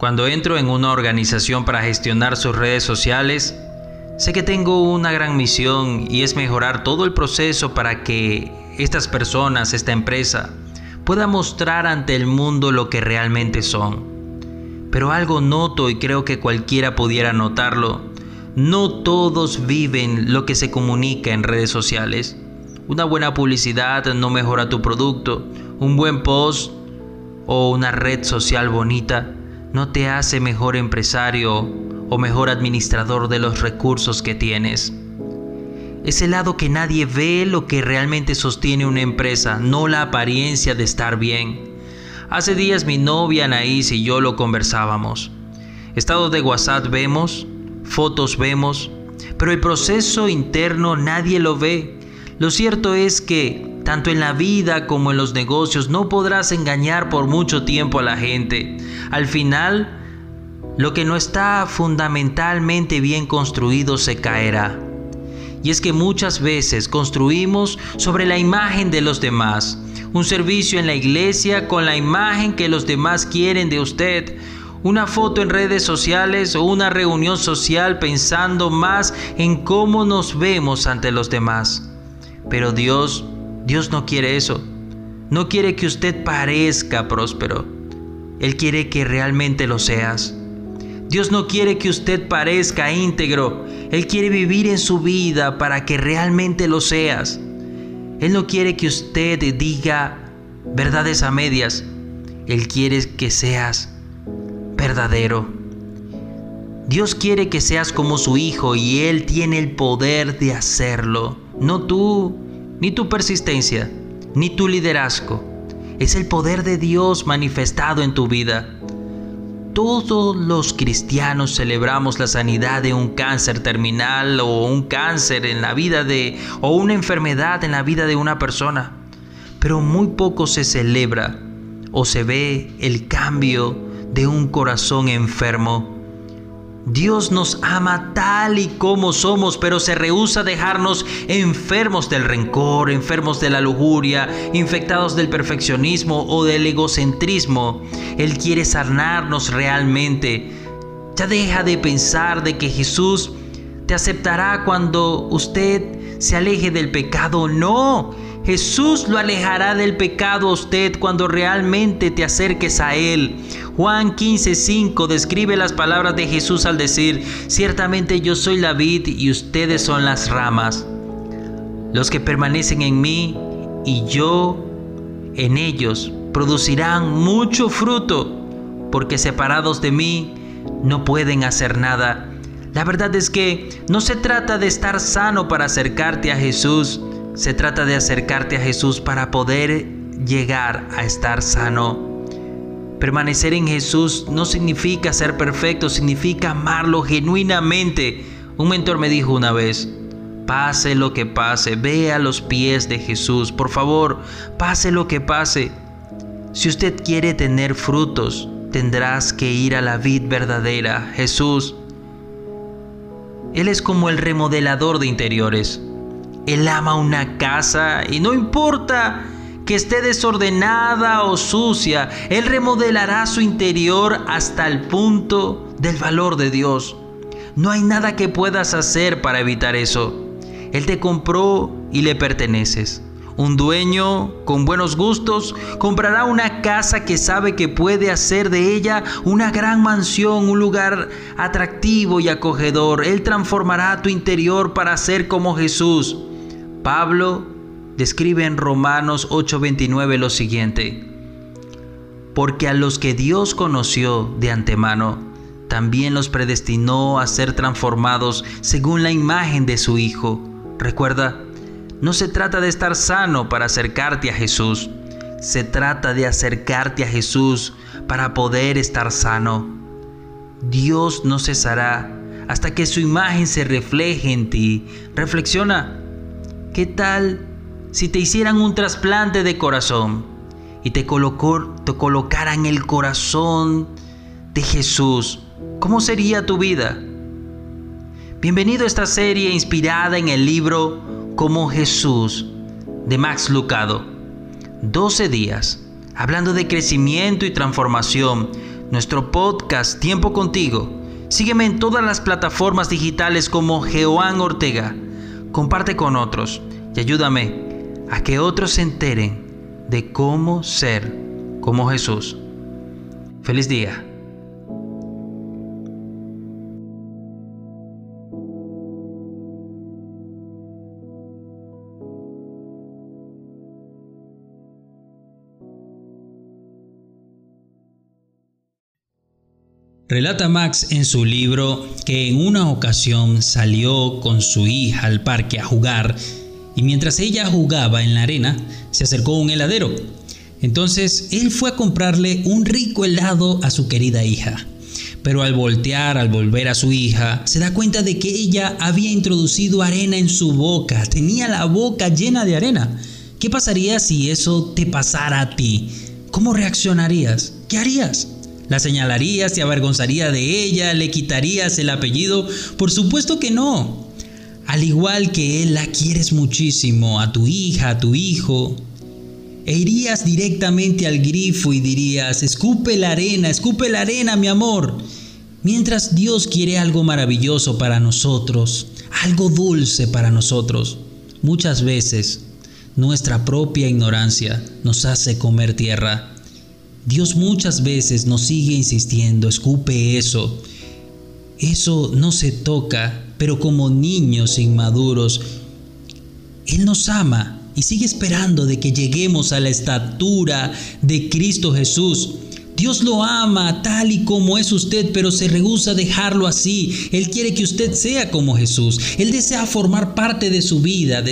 Cuando entro en una organización para gestionar sus redes sociales, sé que tengo una gran misión y es mejorar todo el proceso para que estas personas, esta empresa, pueda mostrar ante el mundo lo que realmente son. Pero algo noto y creo que cualquiera pudiera notarlo. No todos viven lo que se comunica en redes sociales. Una buena publicidad no mejora tu producto. Un buen post o una red social bonita no te hace mejor empresario o mejor administrador de los recursos que tienes. Es el lado que nadie ve lo que realmente sostiene una empresa, no la apariencia de estar bien. Hace días mi novia Anaís y yo lo conversábamos. Estado de WhatsApp vemos, fotos vemos, pero el proceso interno nadie lo ve. Lo cierto es que tanto en la vida como en los negocios, no podrás engañar por mucho tiempo a la gente. Al final, lo que no está fundamentalmente bien construido se caerá. Y es que muchas veces construimos sobre la imagen de los demás. Un servicio en la iglesia con la imagen que los demás quieren de usted. Una foto en redes sociales o una reunión social pensando más en cómo nos vemos ante los demás. Pero Dios Dios no quiere eso. No quiere que usted parezca próspero. Él quiere que realmente lo seas. Dios no quiere que usted parezca íntegro. Él quiere vivir en su vida para que realmente lo seas. Él no quiere que usted diga verdades a medias. Él quiere que seas verdadero. Dios quiere que seas como su hijo y Él tiene el poder de hacerlo. No tú, ni tu persistencia, ni tu liderazgo. Es el poder de Dios manifestado en tu vida. Todos los cristianos celebramos la sanidad de un cáncer terminal o un cáncer en la vida de o una enfermedad en la vida de una persona, pero muy poco se celebra o se ve el cambio de un corazón enfermo Dios nos ama tal y como somos, pero se rehúsa dejarnos enfermos del rencor, enfermos de la lujuria, infectados del perfeccionismo o del egocentrismo. Él quiere sanarnos realmente. Ya deja de pensar de que Jesús te aceptará cuando usted se aleje del pecado. No, Jesús lo alejará del pecado a usted cuando realmente te acerques a Él. Juan 15:5 describe las palabras de Jesús al decir, ciertamente yo soy la vid y ustedes son las ramas. Los que permanecen en mí y yo en ellos producirán mucho fruto, porque separados de mí no pueden hacer nada. La verdad es que no se trata de estar sano para acercarte a Jesús, se trata de acercarte a Jesús para poder llegar a estar sano. Permanecer en Jesús no significa ser perfecto, significa amarlo genuinamente. Un mentor me dijo una vez, pase lo que pase, ve a los pies de Jesús. Por favor, pase lo que pase. Si usted quiere tener frutos, tendrás que ir a la vid verdadera, Jesús. Él es como el remodelador de interiores. Él ama una casa y no importa que esté desordenada o sucia, Él remodelará su interior hasta el punto del valor de Dios. No hay nada que puedas hacer para evitar eso. Él te compró y le perteneces. Un dueño con buenos gustos comprará una casa que sabe que puede hacer de ella una gran mansión, un lugar atractivo y acogedor. Él transformará tu interior para ser como Jesús. Pablo describe en Romanos 8:29 lo siguiente, porque a los que Dios conoció de antemano, también los predestinó a ser transformados según la imagen de su Hijo. Recuerda, no se trata de estar sano para acercarte a Jesús, se trata de acercarte a Jesús para poder estar sano. Dios no cesará hasta que su imagen se refleje en ti. Reflexiona, ¿Qué tal si te hicieran un trasplante de corazón y te, colocaran el corazón de Jesús? ¿Cómo sería tu vida? Bienvenido a esta serie inspirada en el libro Como Jesús de Max Lucado. 12 días hablando de crecimiento y transformación. nuestro podcast Tiempo contigo. Sígueme en todas las plataformas digitales como Jeoán Ortega. Comparte con otros y ayúdame a que otros se enteren de cómo ser como Jesús. Feliz día. Relata Max en su libro que en una ocasión salió con su hija al parque a jugar y mientras ella jugaba en la arena se acercó un heladero. Entonces él fue a comprarle un rico helado a su querida hija. Pero al voltear, al volver a su hija, se da cuenta de que ella había introducido arena en su boca, tenía la boca llena de arena. ¿Qué pasaría si eso te pasara a ti? ¿Cómo reaccionarías? ¿Qué harías? ¿La señalarías, te avergonzaría de ella, le quitarías el apellido? Por supuesto que no. Al igual que él la quieres muchísimo, a tu hija, a tu hijo, e irías directamente al grifo y dirías, escupe la arena, escupe la arena, mi amor. Mientras Dios quiere algo maravilloso para nosotros, algo dulce para nosotros, muchas veces nuestra propia ignorancia nos hace comer tierra Dios muchas veces nos sigue insistiendo, escupe eso. Eso no se toca, pero como niños inmaduros, Él nos ama y sigue esperando de que lleguemos a la estatura de Cristo Jesús. Dios lo ama tal y como es usted, pero se rehúsa a dejarlo así. Él quiere que usted sea como Jesús. Él desea formar parte de su vida.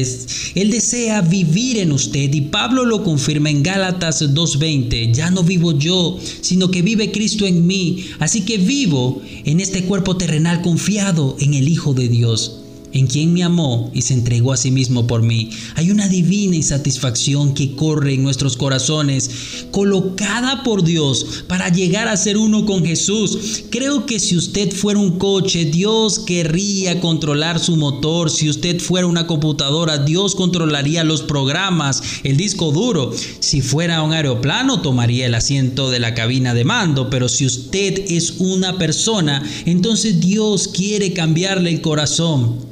Él desea vivir en usted. Y Pablo lo confirma en Gálatas 2.20. Ya no vivo yo, sino que vive Cristo en mí. Así que vivo en este cuerpo terrenal confiado en el Hijo de Dios en quien me amó y se entregó a sí mismo por mí. Hay una divina insatisfacción que corre en nuestros corazones, colocada por Dios para llegar a ser uno con Jesús. Creo que si usted fuera un coche, Dios querría controlar su motor. Si usted fuera una computadora, Dios controlaría los programas, el disco duro. Si fuera un aeroplano, tomaría el asiento de la cabina de mando. Pero si usted es una persona, entonces Dios quiere cambiarle el corazón.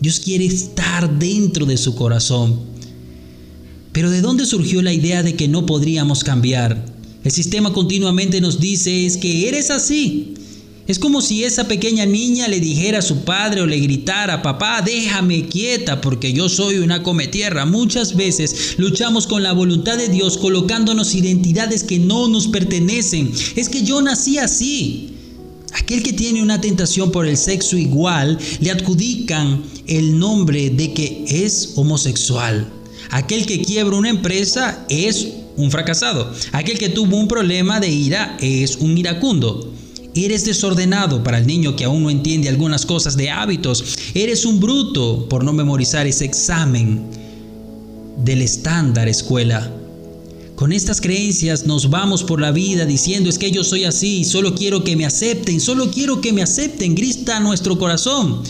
Dios quiere estar dentro de su corazón. Pero ¿de dónde surgió la idea de que no podríamos cambiar? El sistema continuamente nos dice es que eres así. Es como si esa pequeña niña le dijera a su padre o le gritara, papá, déjame quieta porque yo soy una cometierra. Muchas veces luchamos con la voluntad de Dios colocándonos identidades que no nos pertenecen. Es que yo nací así. Aquel que tiene una tentación por el sexo igual le adjudican el nombre de que es homosexual. Aquel que quiebra una empresa es un fracasado. Aquel que tuvo un problema de ira es un iracundo. Eres desordenado para el niño que aún no entiende algunas cosas de hábitos. Eres un bruto por no memorizar ese examen del estándar escuela. Con estas creencias nos vamos por la vida diciendo es que yo soy así, solo quiero que me acepten, solo quiero que me acepten, grita nuestro corazón.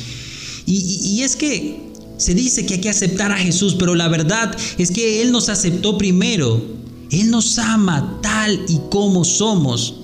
Y, es que se dice que hay que aceptar a Jesús, pero la verdad es que Él nos aceptó primero. Él nos ama tal y como somos.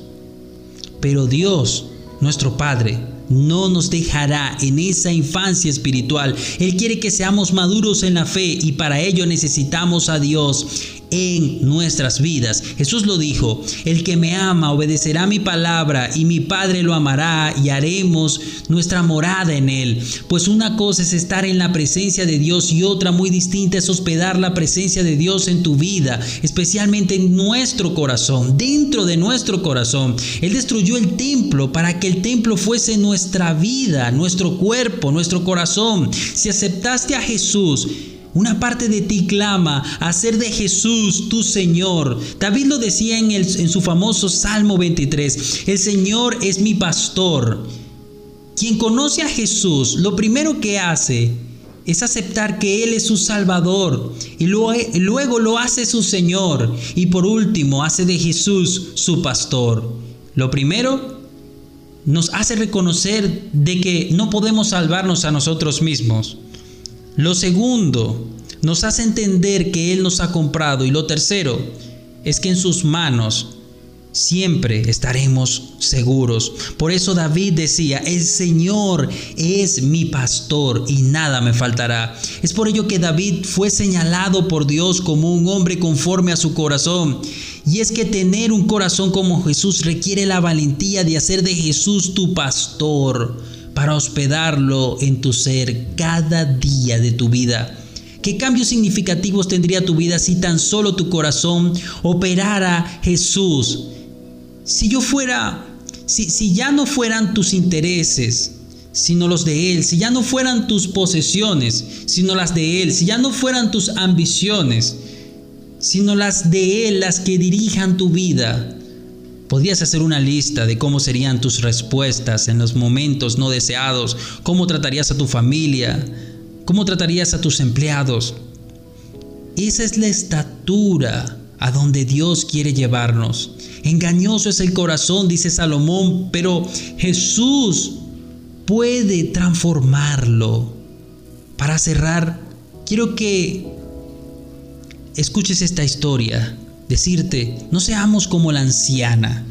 Pero Dios, nuestro Padre, no nos dejará en esa infancia espiritual. Él quiere que seamos maduros en la fe y para ello necesitamos a Dios en nuestras vidas. Jesús lo dijo, el que me ama obedecerá mi palabra y mi Padre lo amará y haremos nuestra morada en él. Pues una cosa es estar en la presencia de Dios y otra muy distinta es hospedar la presencia de Dios en tu vida, especialmente en nuestro corazón, dentro de nuestro corazón. Él destruyó el templo para que el templo fuese nuestra vida, nuestro cuerpo, nuestro corazón. Si aceptaste a Jesús, una parte de ti clama a ser de Jesús tu Señor. David lo decía en, en su famoso Salmo 23. El Señor es mi pastor. Quien conoce a Jesús, lo primero que hace es aceptar que Él es su Salvador y luego lo hace su Señor y por último hace de Jesús su pastor. Lo primero nos hace reconocer de que no podemos salvarnos a nosotros mismos. Lo segundo, nos hace entender que Él nos ha comprado. Y lo tercero, es que en sus manos siempre estaremos seguros. Por eso David decía, el Señor es mi pastor y nada me faltará. Es por ello que David fue señalado por Dios como un hombre conforme a su corazón. Y es que tener un corazón como Jesús requiere la valentía de hacer de Jesús tu pastor para hospedarlo en tu ser cada día de tu vida. ¿Qué cambios significativos tendría tu vida si tan solo tu corazón operara Jesús si yo fuera, si, si ya no fueran tus intereses, sino los de Él, si ya no fueran tus posesiones, sino las de Él, si ya no fueran tus ambiciones, sino las de Él las que dirijan tu vida, podrías hacer una lista de cómo serían tus respuestas en los momentos no deseados, cómo tratarías a tu familia, cómo tratarías a tus empleados. Esa es la estatura a donde Dios quiere llevarnos. Engañoso es el corazón, dice Salomón, pero Jesús puede transformarlo. Para cerrar, quiero que escuches esta historia. Decirte, no seamos como la anciana,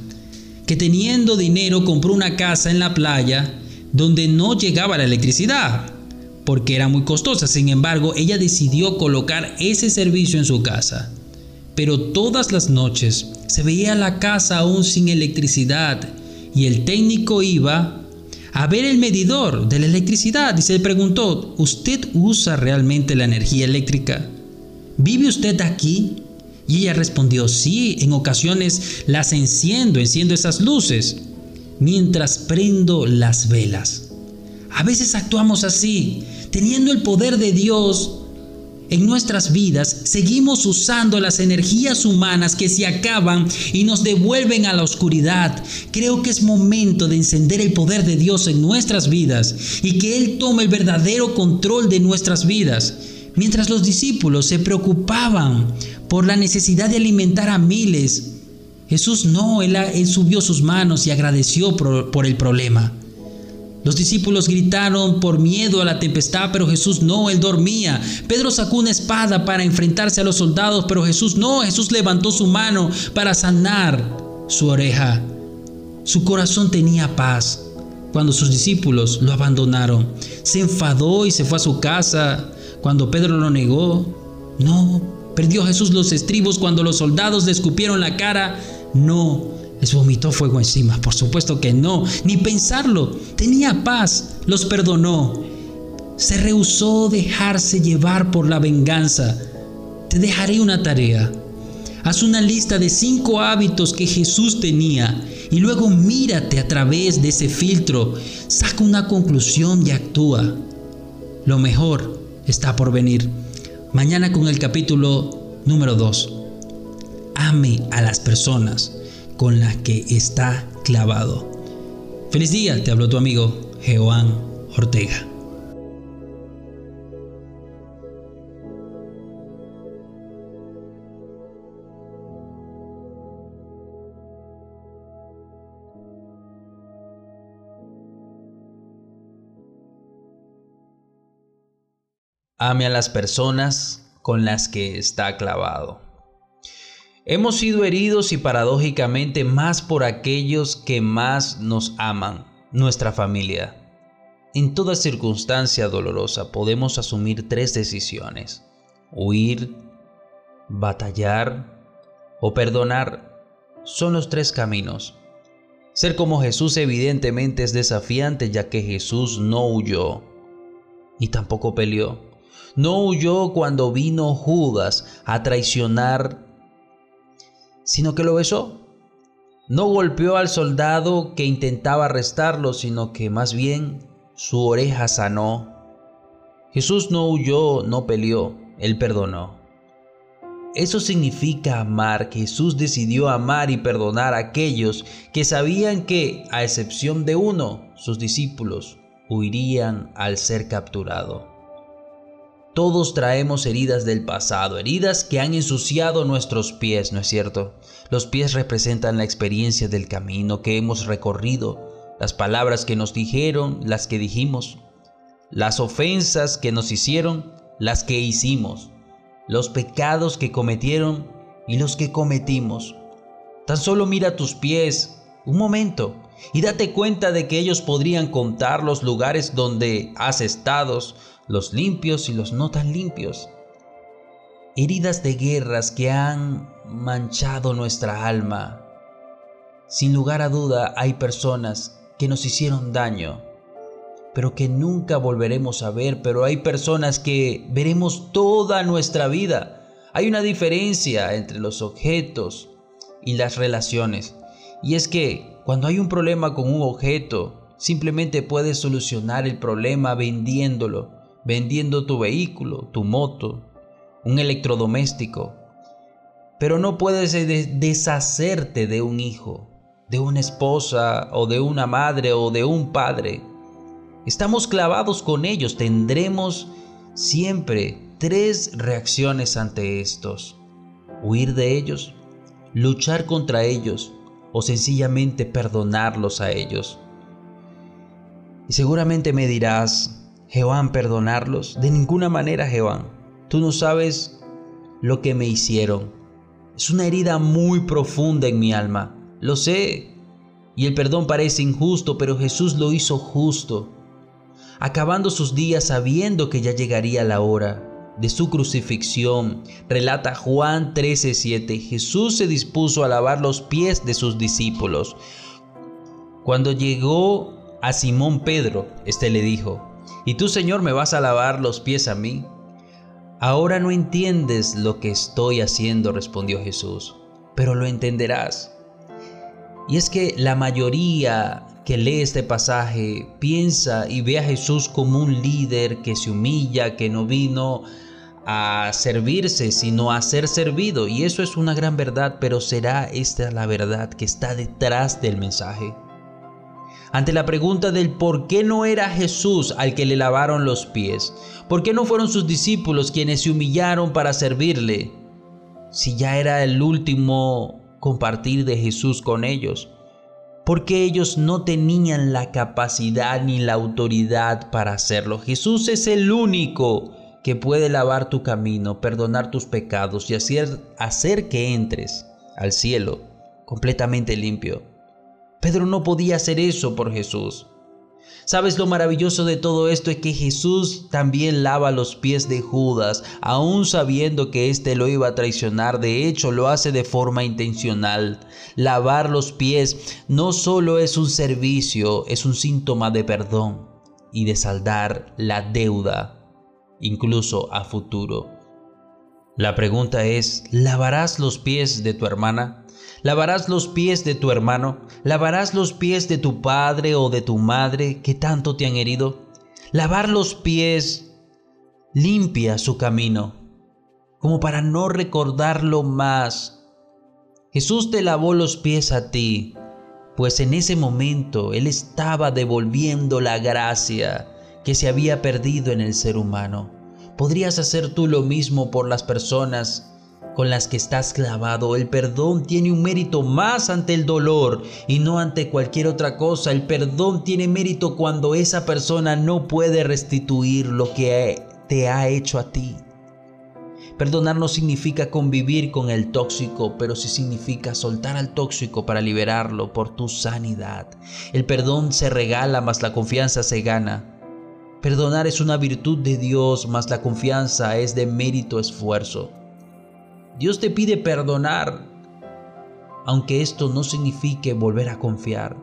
que teniendo dinero compró una casa en la playa donde no llegaba la electricidad, porque era muy costosa. Sin embargo, ella decidió colocar ese servicio en su casa. Pero todas las noches se veía la casa aún sin electricidad y el técnico iba a ver el medidor de la electricidad y se le preguntó, ¿usted usa realmente la energía eléctrica? ¿Vive usted aquí? Y ella respondió, sí, en ocasiones las enciendo, enciendo esas luces, mientras prendo las velas. A veces actuamos así, teniendo el poder de Dios, en nuestras vidas seguimos usando las energías humanas que se acaban y nos devuelven a la oscuridad. Creo que es momento de encender el poder de Dios en nuestras vidas y que Él tome el verdadero control de nuestras vidas. Mientras los discípulos se preocupaban por la necesidad de alimentar a miles, Jesús no, Él, subió sus manos y agradeció por el problema. Los discípulos gritaron por miedo a la tempestad, pero Jesús no, él dormía. Pedro sacó una espada para enfrentarse a los soldados, pero Jesús no, Jesús levantó su mano para sanar su oreja. Su corazón tenía paz cuando sus discípulos lo abandonaron. Se enfadó y se fue a su casa cuando Pedro lo negó. No, perdió Jesús los estribos cuando los soldados le escupieron la cara. No, les vomitó fuego encima. Por supuesto que no, ni pensarlo. Tenía paz, los perdonó. Se rehusó dejarse llevar por la venganza. Te dejaré una tarea. Haz una lista de cinco hábitos que Jesús tenía y luego mírate a través de ese filtro. Saca una conclusión y actúa. Lo mejor está por venir. Mañana con el capítulo número 2. Ame a las personas con la que está clavado. Feliz día, te habló tu amigo Jehován Ortega. Ame a las personas con las que está clavado. Hemos sido heridos y paradójicamente más por aquellos que más nos aman, nuestra familia. En toda circunstancia dolorosa podemos asumir tres decisiones. Huir, batallar o perdonar son los tres caminos. Ser como Jesús evidentemente es desafiante ya que Jesús no huyó y tampoco peleó. No huyó cuando vino Judas a traicionar sino que lo besó. No golpeó al soldado que intentaba arrestarlo, sino que más bien su oreja sanó. Jesús no huyó, no peleó, él perdonó. Eso significa amar. Jesús decidió amar y perdonar a aquellos que sabían que, a excepción de uno, sus discípulos, huirían al ser capturado. Todos traemos heridas del pasado, heridas que han ensuciado nuestros pies, ¿no es cierto? Los pies representan la experiencia del camino que hemos recorrido, las palabras que nos dijeron, las que dijimos, las ofensas que nos hicieron, las que hicimos, los pecados que cometieron y los que cometimos. Tan solo mira tus pies un momento y date cuenta de que ellos podrían contar los lugares donde has estado, los limpios y los no tan limpios. Heridas de guerras que han manchado nuestra alma. Sin lugar a duda hay personas que nos hicieron daño, pero que nunca volveremos a ver, pero hay personas que veremos toda nuestra vida. Hay una diferencia entre los objetos y las relaciones. Y es que cuando hay un problema con un objeto, simplemente puedes solucionar el problema vendiéndolo, vendiendo tu vehículo, tu moto, un electrodoméstico. Pero no puedes deshacerte de un hijo, de una esposa o de una madre o de un padre. Estamos clavados con ellos, tendremos siempre tres reacciones ante estos. Huir de ellos, luchar contra ellos o sencillamente perdonarlos a ellos. Y seguramente me dirás, Jehová, perdonarlos. De ninguna manera, Jehová. Tú no sabes lo que me hicieron. Es una herida muy profunda en mi alma. Lo sé. Y el perdón parece injusto, pero Jesús lo hizo justo. Acabando sus días sabiendo que ya llegaría la hora de su crucifixión, relata Juan 13:7, Jesús se dispuso a lavar los pies de sus discípulos. Cuando llegó a Simón Pedro, éste le dijo, ¿Y tú, Señor, me vas a lavar los pies a mí? Ahora no entiendes lo que estoy haciendo, respondió Jesús, pero lo entenderás. Y es que la mayoría que lee este pasaje piensa y ve a Jesús como un líder que se humilla, que no vino a servirse, sino a ser servido. Y eso es una gran verdad, pero ¿será esta la verdad que está detrás del mensaje? Ante la pregunta del por qué no era Jesús al que le lavaron los pies, por qué no fueron sus discípulos quienes se humillaron para servirle, si ya era el último compartir de Jesús con ellos, porque ellos no tenían la capacidad ni la autoridad para hacerlo. Jesús es el único que puede lavar tu camino, perdonar tus pecados y hacer, hacer que entres al cielo completamente limpio. Pedro no podía hacer eso por Jesús. ¿Sabes lo maravilloso de todo esto? Es que Jesús también lava los pies de Judas, aún sabiendo que éste lo iba a traicionar. De hecho, lo hace de forma intencional. Lavar los pies no solo es un servicio, es un síntoma de perdón y de saldar la deuda incluso a futuro. La pregunta es, ¿lavarás los pies de tu hermana? ¿Lavarás los pies de tu hermano? ¿Lavarás los pies de tu padre o de tu madre que tanto te han herido? Lavar los pies limpia su camino, como para no recordarlo más. Jesús te lavó los pies a ti, pues en ese momento Él estaba devolviendo la gracia que se había perdido en el ser humano. ¿Podrías hacer tú lo mismo por las personas con las que estás clavado? El perdón tiene un mérito más ante el dolor y no ante cualquier otra cosa. El perdón tiene mérito cuando esa persona no puede restituir lo que te ha hecho a ti. Perdonar no significa convivir con el tóxico, pero sí significa soltar al tóxico para liberarlo por tu sanidad. El perdón se regala, mas la confianza se gana. Perdonar es una virtud de Dios, mas la confianza es de mérito esfuerzo. Dios te pide perdonar, aunque esto no signifique volver a confiar.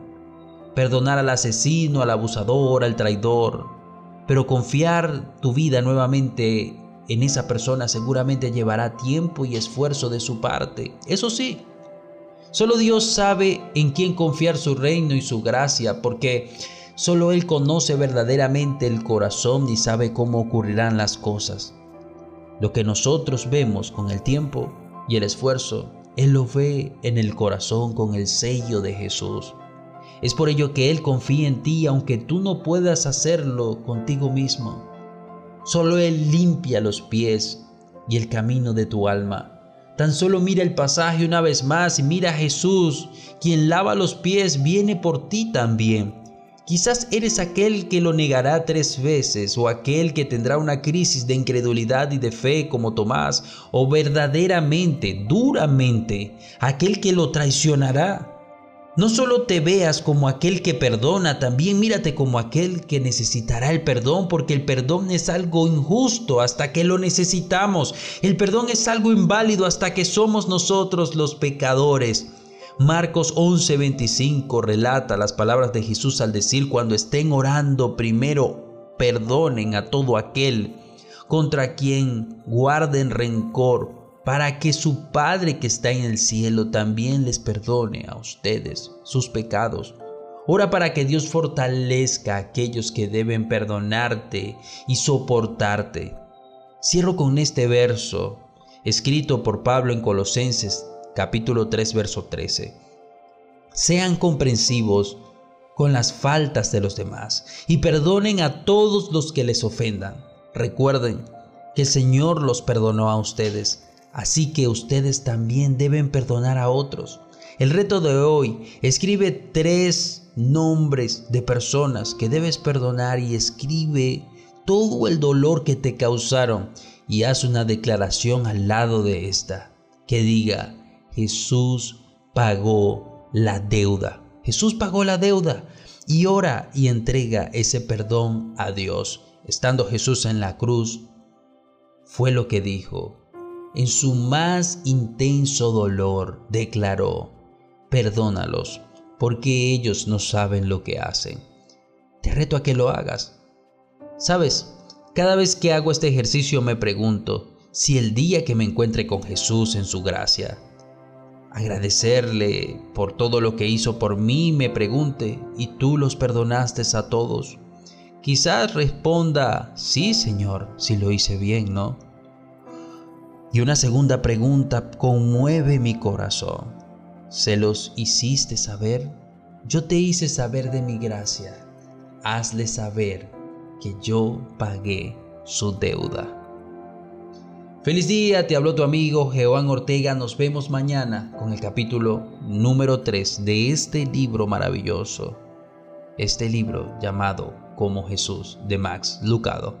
Perdonar al asesino, al abusador, al traidor. Pero confiar tu vida nuevamente en esa persona seguramente llevará tiempo y esfuerzo de su parte. Eso sí, solo Dios sabe en quién confiar su reino y su gracia, porque Solo Él conoce verdaderamente el corazón y sabe cómo ocurrirán las cosas. Lo que nosotros vemos con el tiempo y el esfuerzo, Él lo ve en el corazón con el sello de Jesús. Es por ello que Él confía en ti aunque tú no puedas hacerlo contigo mismo. Solo Él limpia los pies y el camino de tu alma. Tan solo mira el pasaje una vez más y mira a Jesús, quien lava los pies, viene por ti también Quizás eres aquel que lo negará tres veces o aquel que tendrá una crisis de incredulidad y de fe como Tomás o verdaderamente, duramente, aquel que lo traicionará. No solo te veas como aquel que perdona, también mírate como aquel que necesitará el perdón, porque el perdón es algo injusto hasta que lo necesitamos. El perdón es algo inválido hasta que somos nosotros los pecadores. Marcos 11:25 relata las palabras de Jesús al decir, cuando estén orando, primero perdonen a todo aquel contra quien guarden rencor para que su Padre que está en el cielo también les perdone a ustedes sus pecados. Ora para que Dios fortalezca a aquellos que deben perdonarte y soportarte. Cierro con este verso, escrito por Pablo en Colosenses capítulo 3 verso 13. Sean comprensivos con las faltas de los demás y perdonen a todos los que les ofendan. Recuerden que el Señor los perdonó a ustedes Así que ustedes también deben perdonar a otros. El reto de hoy, escribe tres nombres de personas que debes perdonar y escribe todo el dolor que te causaron y haz una declaración al lado de esta que diga, Jesús pagó la deuda. Jesús pagó la deuda y ora y entrega ese perdón a Dios. Estando Jesús en la cruz, fue lo que dijo, en su más intenso dolor, declaró, perdónalos, porque ellos no saben lo que hacen. Te reto a que lo hagas. Sabes, cada vez que hago este ejercicio me pregunto si el día que me encuentre con Jesús en su gracia, agradecerle por todo lo que hizo por mí, me pregunte, ¿y tú los perdonaste a todos? Quizás responda, sí, Señor, si lo hice bien, ¿no? Y una segunda pregunta conmueve mi corazón. ¿Se los hiciste saber? Yo te hice saber de mi gracia. Hazle saber que yo pagué su deuda. Feliz día, te habló tu amigo Jehová Ortega. Nos vemos mañana con el capítulo número 3 de este libro maravilloso. Este libro llamado Como Jesús de Max Lucado.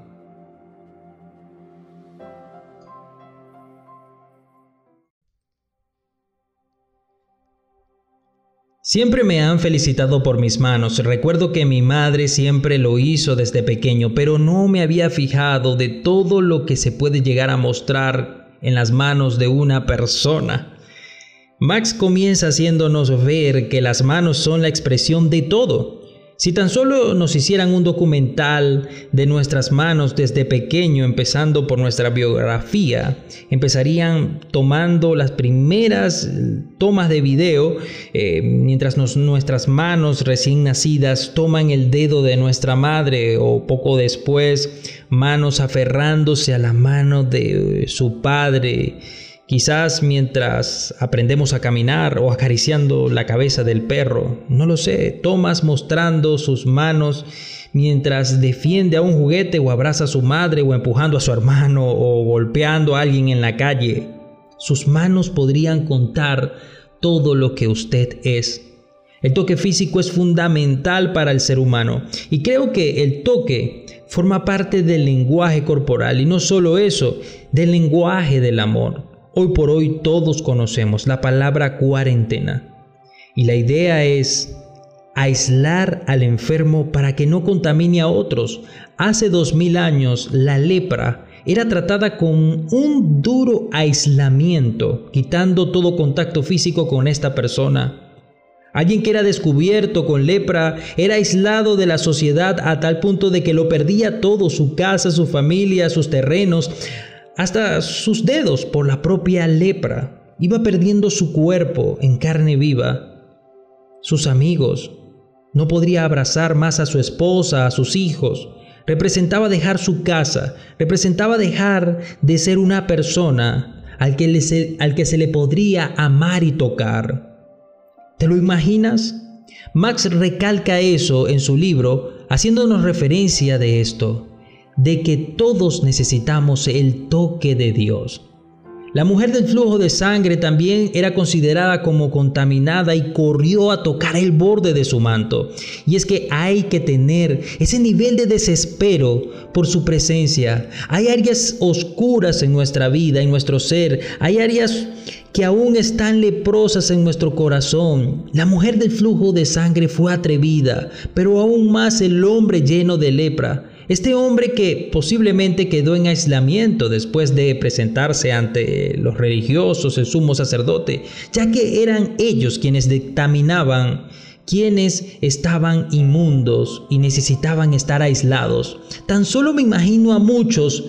Siempre me han felicitado por mis manos. Recuerdo que mi madre siempre lo hizo desde pequeño, pero no me había fijado de todo lo que se puede llegar a mostrar en las manos de una persona. Max comienza haciéndonos ver que las manos son la expresión de todo. Si tan solo nos hicieran un documental de nuestras manos desde pequeño, empezando por nuestra biografía, empezarían tomando las primeras tomas de video, eh, mientras nuestras manos recién nacidas toman el dedo de nuestra madre o poco después, manos aferrándose a la mano de su padre Quizás mientras aprendemos a caminar o acariciando la cabeza del perro, no lo sé, Tomás mostrando sus manos mientras defiende a un juguete o abraza a su madre o empujando a su hermano o golpeando a alguien en la calle. Sus manos podrían contar todo lo que usted es. El toque físico es fundamental para el ser humano y creo que el toque forma parte del lenguaje corporal y no solo eso, del lenguaje del amor. Hoy por hoy todos conocemos la palabra cuarentena y la idea es aislar al enfermo para que no contamine a otros. Hace dos mil años la lepra era tratada con un duro aislamiento, quitando todo contacto físico con esta persona. Alguien que era descubierto con lepra era aislado de la sociedad a tal punto de que lo perdía todo, su casa, su familia, sus terrenos hasta sus dedos por la propia lepra. Iba perdiendo su cuerpo en carne viva. Sus amigos. No podría abrazar más a su esposa, a sus hijos. Representaba dejar su casa, representaba dejar de ser una persona al que, al que se le podría amar y tocar. ¿Te lo imaginas? Max recalca eso en su libro, haciéndonos referencia de esto de que todos necesitamos el toque de Dios. La mujer del flujo de sangre también era considerada como contaminada y corrió a tocar el borde de su manto. Y es que hay que tener ese nivel de desespero por su presencia. Hay áreas oscuras en nuestra vida, en nuestro ser. Hay áreas que aún están leprosas en nuestro corazón. La mujer del flujo de sangre fue atrevida, pero aún más el hombre lleno de lepra. Este hombre que posiblemente quedó en aislamiento después de presentarse ante los religiosos, el sumo sacerdote, ya que eran ellos quienes dictaminaban quienes estaban inmundos y necesitaban estar aislados. Tan solo me imagino a muchos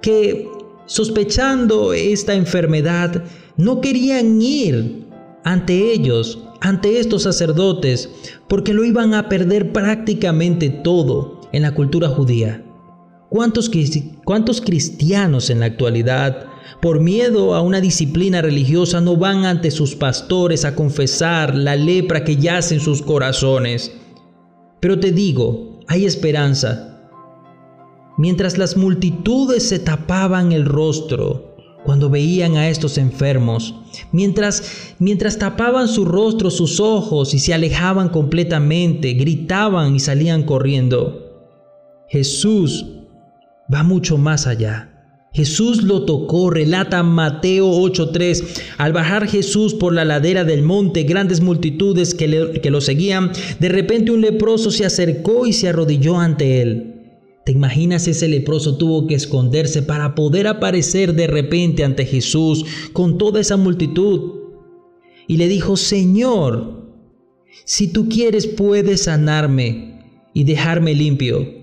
que sospechando esta enfermedad no querían ir ante ellos, ante estos sacerdotes, porque lo iban a perder prácticamente todo en la cultura judía. ¿Cuántos, ¿Cuántos cristianos en la actualidad, por miedo a una disciplina religiosa, no van ante sus pastores a confesar la lepra que yace en sus corazones? Pero te digo, hay esperanza. Mientras las multitudes se tapaban el rostro cuando veían a estos enfermos, mientras mientras tapaban su rostro, sus ojos y se alejaban completamente, gritaban y salían corriendo. Jesús va mucho más allá. Jesús lo tocó, relata Mateo 8:3. Al bajar Jesús por la ladera del monte, grandes multitudes que, que, lo seguían, de repente un leproso se acercó y se arrodilló ante él. ¿Te imaginas ese leproso tuvo que esconderse para poder aparecer de repente ante Jesús con toda esa multitud? Y le dijo, Señor, si tú quieres puedes sanarme y dejarme limpio.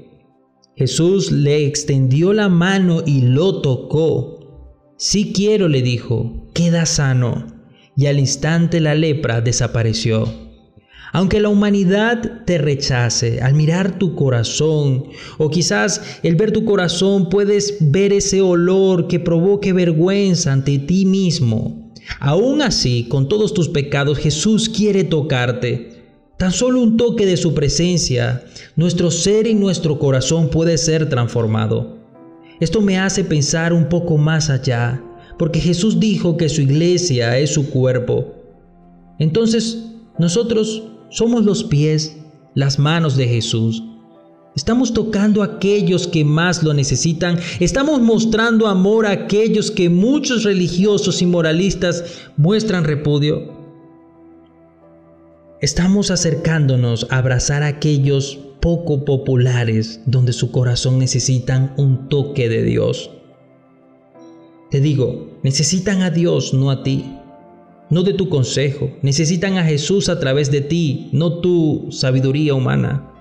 Jesús le extendió la mano y lo tocó. Si quiero, le dijo, queda sano. Y al instante la lepra desapareció. Aunque la humanidad te rechace, al mirar tu corazón, o quizás el ver tu corazón puedes ver ese olor que provoque vergüenza ante ti mismo. Aún así, con todos tus pecados, Jesús quiere tocarte Tan solo un toque de su presencia, nuestro ser y nuestro corazón puede ser transformado. Esto me hace pensar un poco más allá, porque Jesús dijo que su iglesia es su cuerpo. Entonces, nosotros somos los pies, las manos de Jesús. Estamos tocando a aquellos que más lo necesitan. Estamos mostrando amor a aquellos que muchos religiosos y moralistas muestran repudio. Estamos acercándonos a abrazar a aquellos poco populares donde su corazón necesitan un toque de Dios. Te digo, necesitan a Dios, no a ti, no de tu consejo. Necesitan a Jesús a través de ti, no tu sabiduría humana.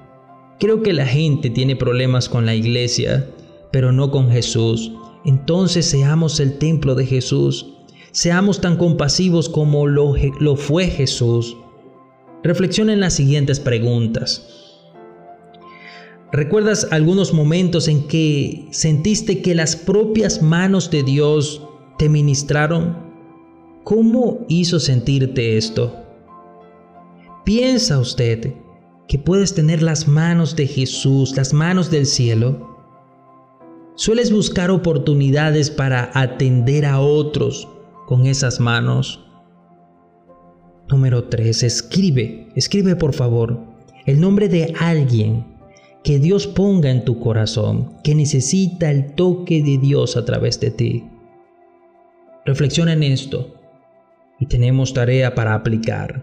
Creo que la gente tiene problemas con la iglesia, pero no con Jesús. Entonces seamos el templo de Jesús. Seamos tan compasivos como lo, lo fue Jesús. Reflexiona en las siguientes preguntas. ¿Recuerdas algunos momentos en que sentiste que las propias manos de Dios te ministraron? ¿Cómo hizo sentirte esto? ¿Piensa usted que puedes tener las manos de Jesús, las manos del cielo? ¿Sueles buscar oportunidades para atender a otros con esas manos? Número 3. Escribe, escribe por favor el nombre de alguien que Dios ponga en tu corazón, que necesita el toque de Dios a través de ti. Reflexiona en esto y tenemos tarea para aplicar.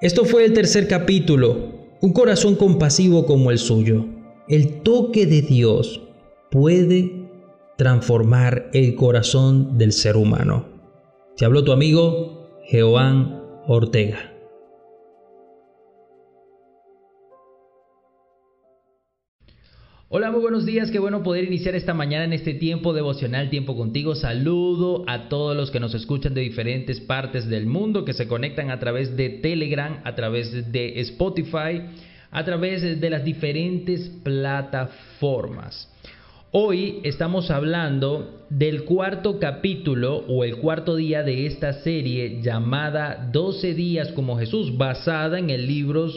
Esto fue el tercer capítulo, un corazón compasivo como el suyo. El toque de Dios puede transformar el corazón del ser humano. Te habló tu amigo Jehován Ortega. Hola, muy buenos días, qué bueno poder iniciar esta mañana en este tiempo devocional, tiempo contigo. Saludo a todos los que nos escuchan de diferentes partes del mundo, que se conectan a través de Telegram, a través de Spotify, a través de las diferentes plataformas. Hoy estamos hablando del cuarto capítulo o el cuarto día de esta serie llamada 12 días como Jesús, basada en el, libro,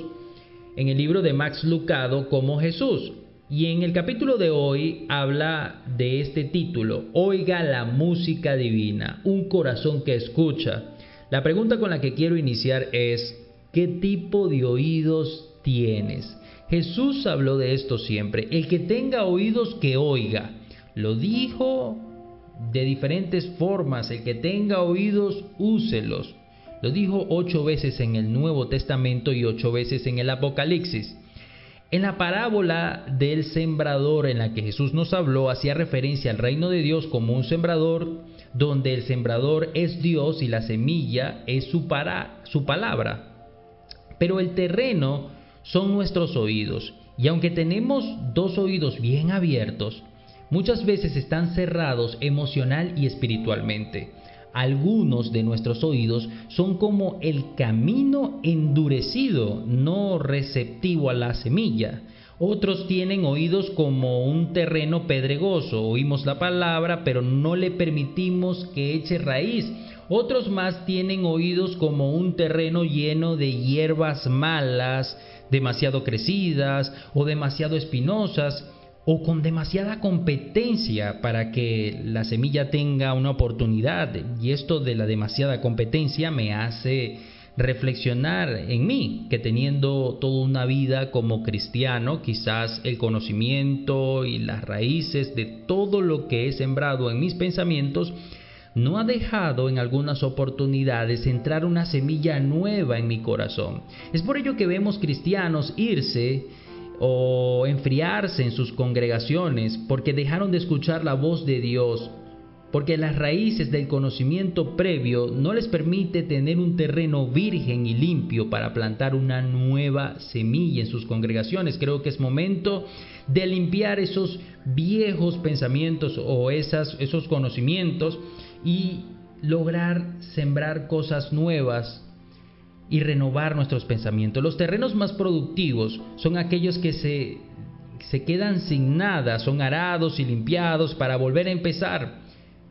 en el libro de Max Lucado como Jesús. Y en el capítulo de hoy habla de este título, Oiga la música divina, un corazón que escucha. La pregunta con la que quiero iniciar es, ¿qué tipo de oídos tienes? Jesús habló de esto siempre, el que tenga oídos que oiga. Lo dijo de diferentes formas, el que tenga oídos, úselos. Lo dijo ocho veces en el Nuevo Testamento y ocho veces en el Apocalipsis. En la parábola del sembrador en la que Jesús nos habló, hacía referencia al reino de Dios como un sembrador, donde el sembrador es Dios y la semilla es su, para, su palabra. Pero el terreno son nuestros oídos, y aunque tenemos dos oídos bien abiertos, muchas veces están cerrados emocional y espiritualmente. Algunos de nuestros oídos son como el camino endurecido, no receptivo a la semilla. Otros tienen oídos como un terreno pedregoso. Oímos la palabra, pero no le permitimos que eche raíz. Otros más tienen oídos como un terreno lleno de hierbas malas, demasiado crecidas o demasiado espinosas o con demasiada competencia para que la semilla tenga una oportunidad. Y esto de la demasiada competencia me hace reflexionar en mí, que teniendo toda una vida como cristiano, quizás el conocimiento y las raíces de todo lo que he sembrado en mis pensamientos, no ha dejado en algunas oportunidades entrar una semilla nueva en mi corazón. Es por ello que vemos cristianos irse o enfriarse en sus congregaciones porque dejaron de escuchar la voz de Dios, porque las raíces del conocimiento previo no les permite tener un terreno virgen y limpio para plantar una nueva semilla en sus congregaciones. Creo que es momento de limpiar esos viejos pensamientos o esas, esos conocimientos y lograr sembrar cosas nuevas y renovar nuestros pensamientos. Los terrenos más productivos son aquellos que se, se quedan sin nada, son arados y limpiados para volver a empezar.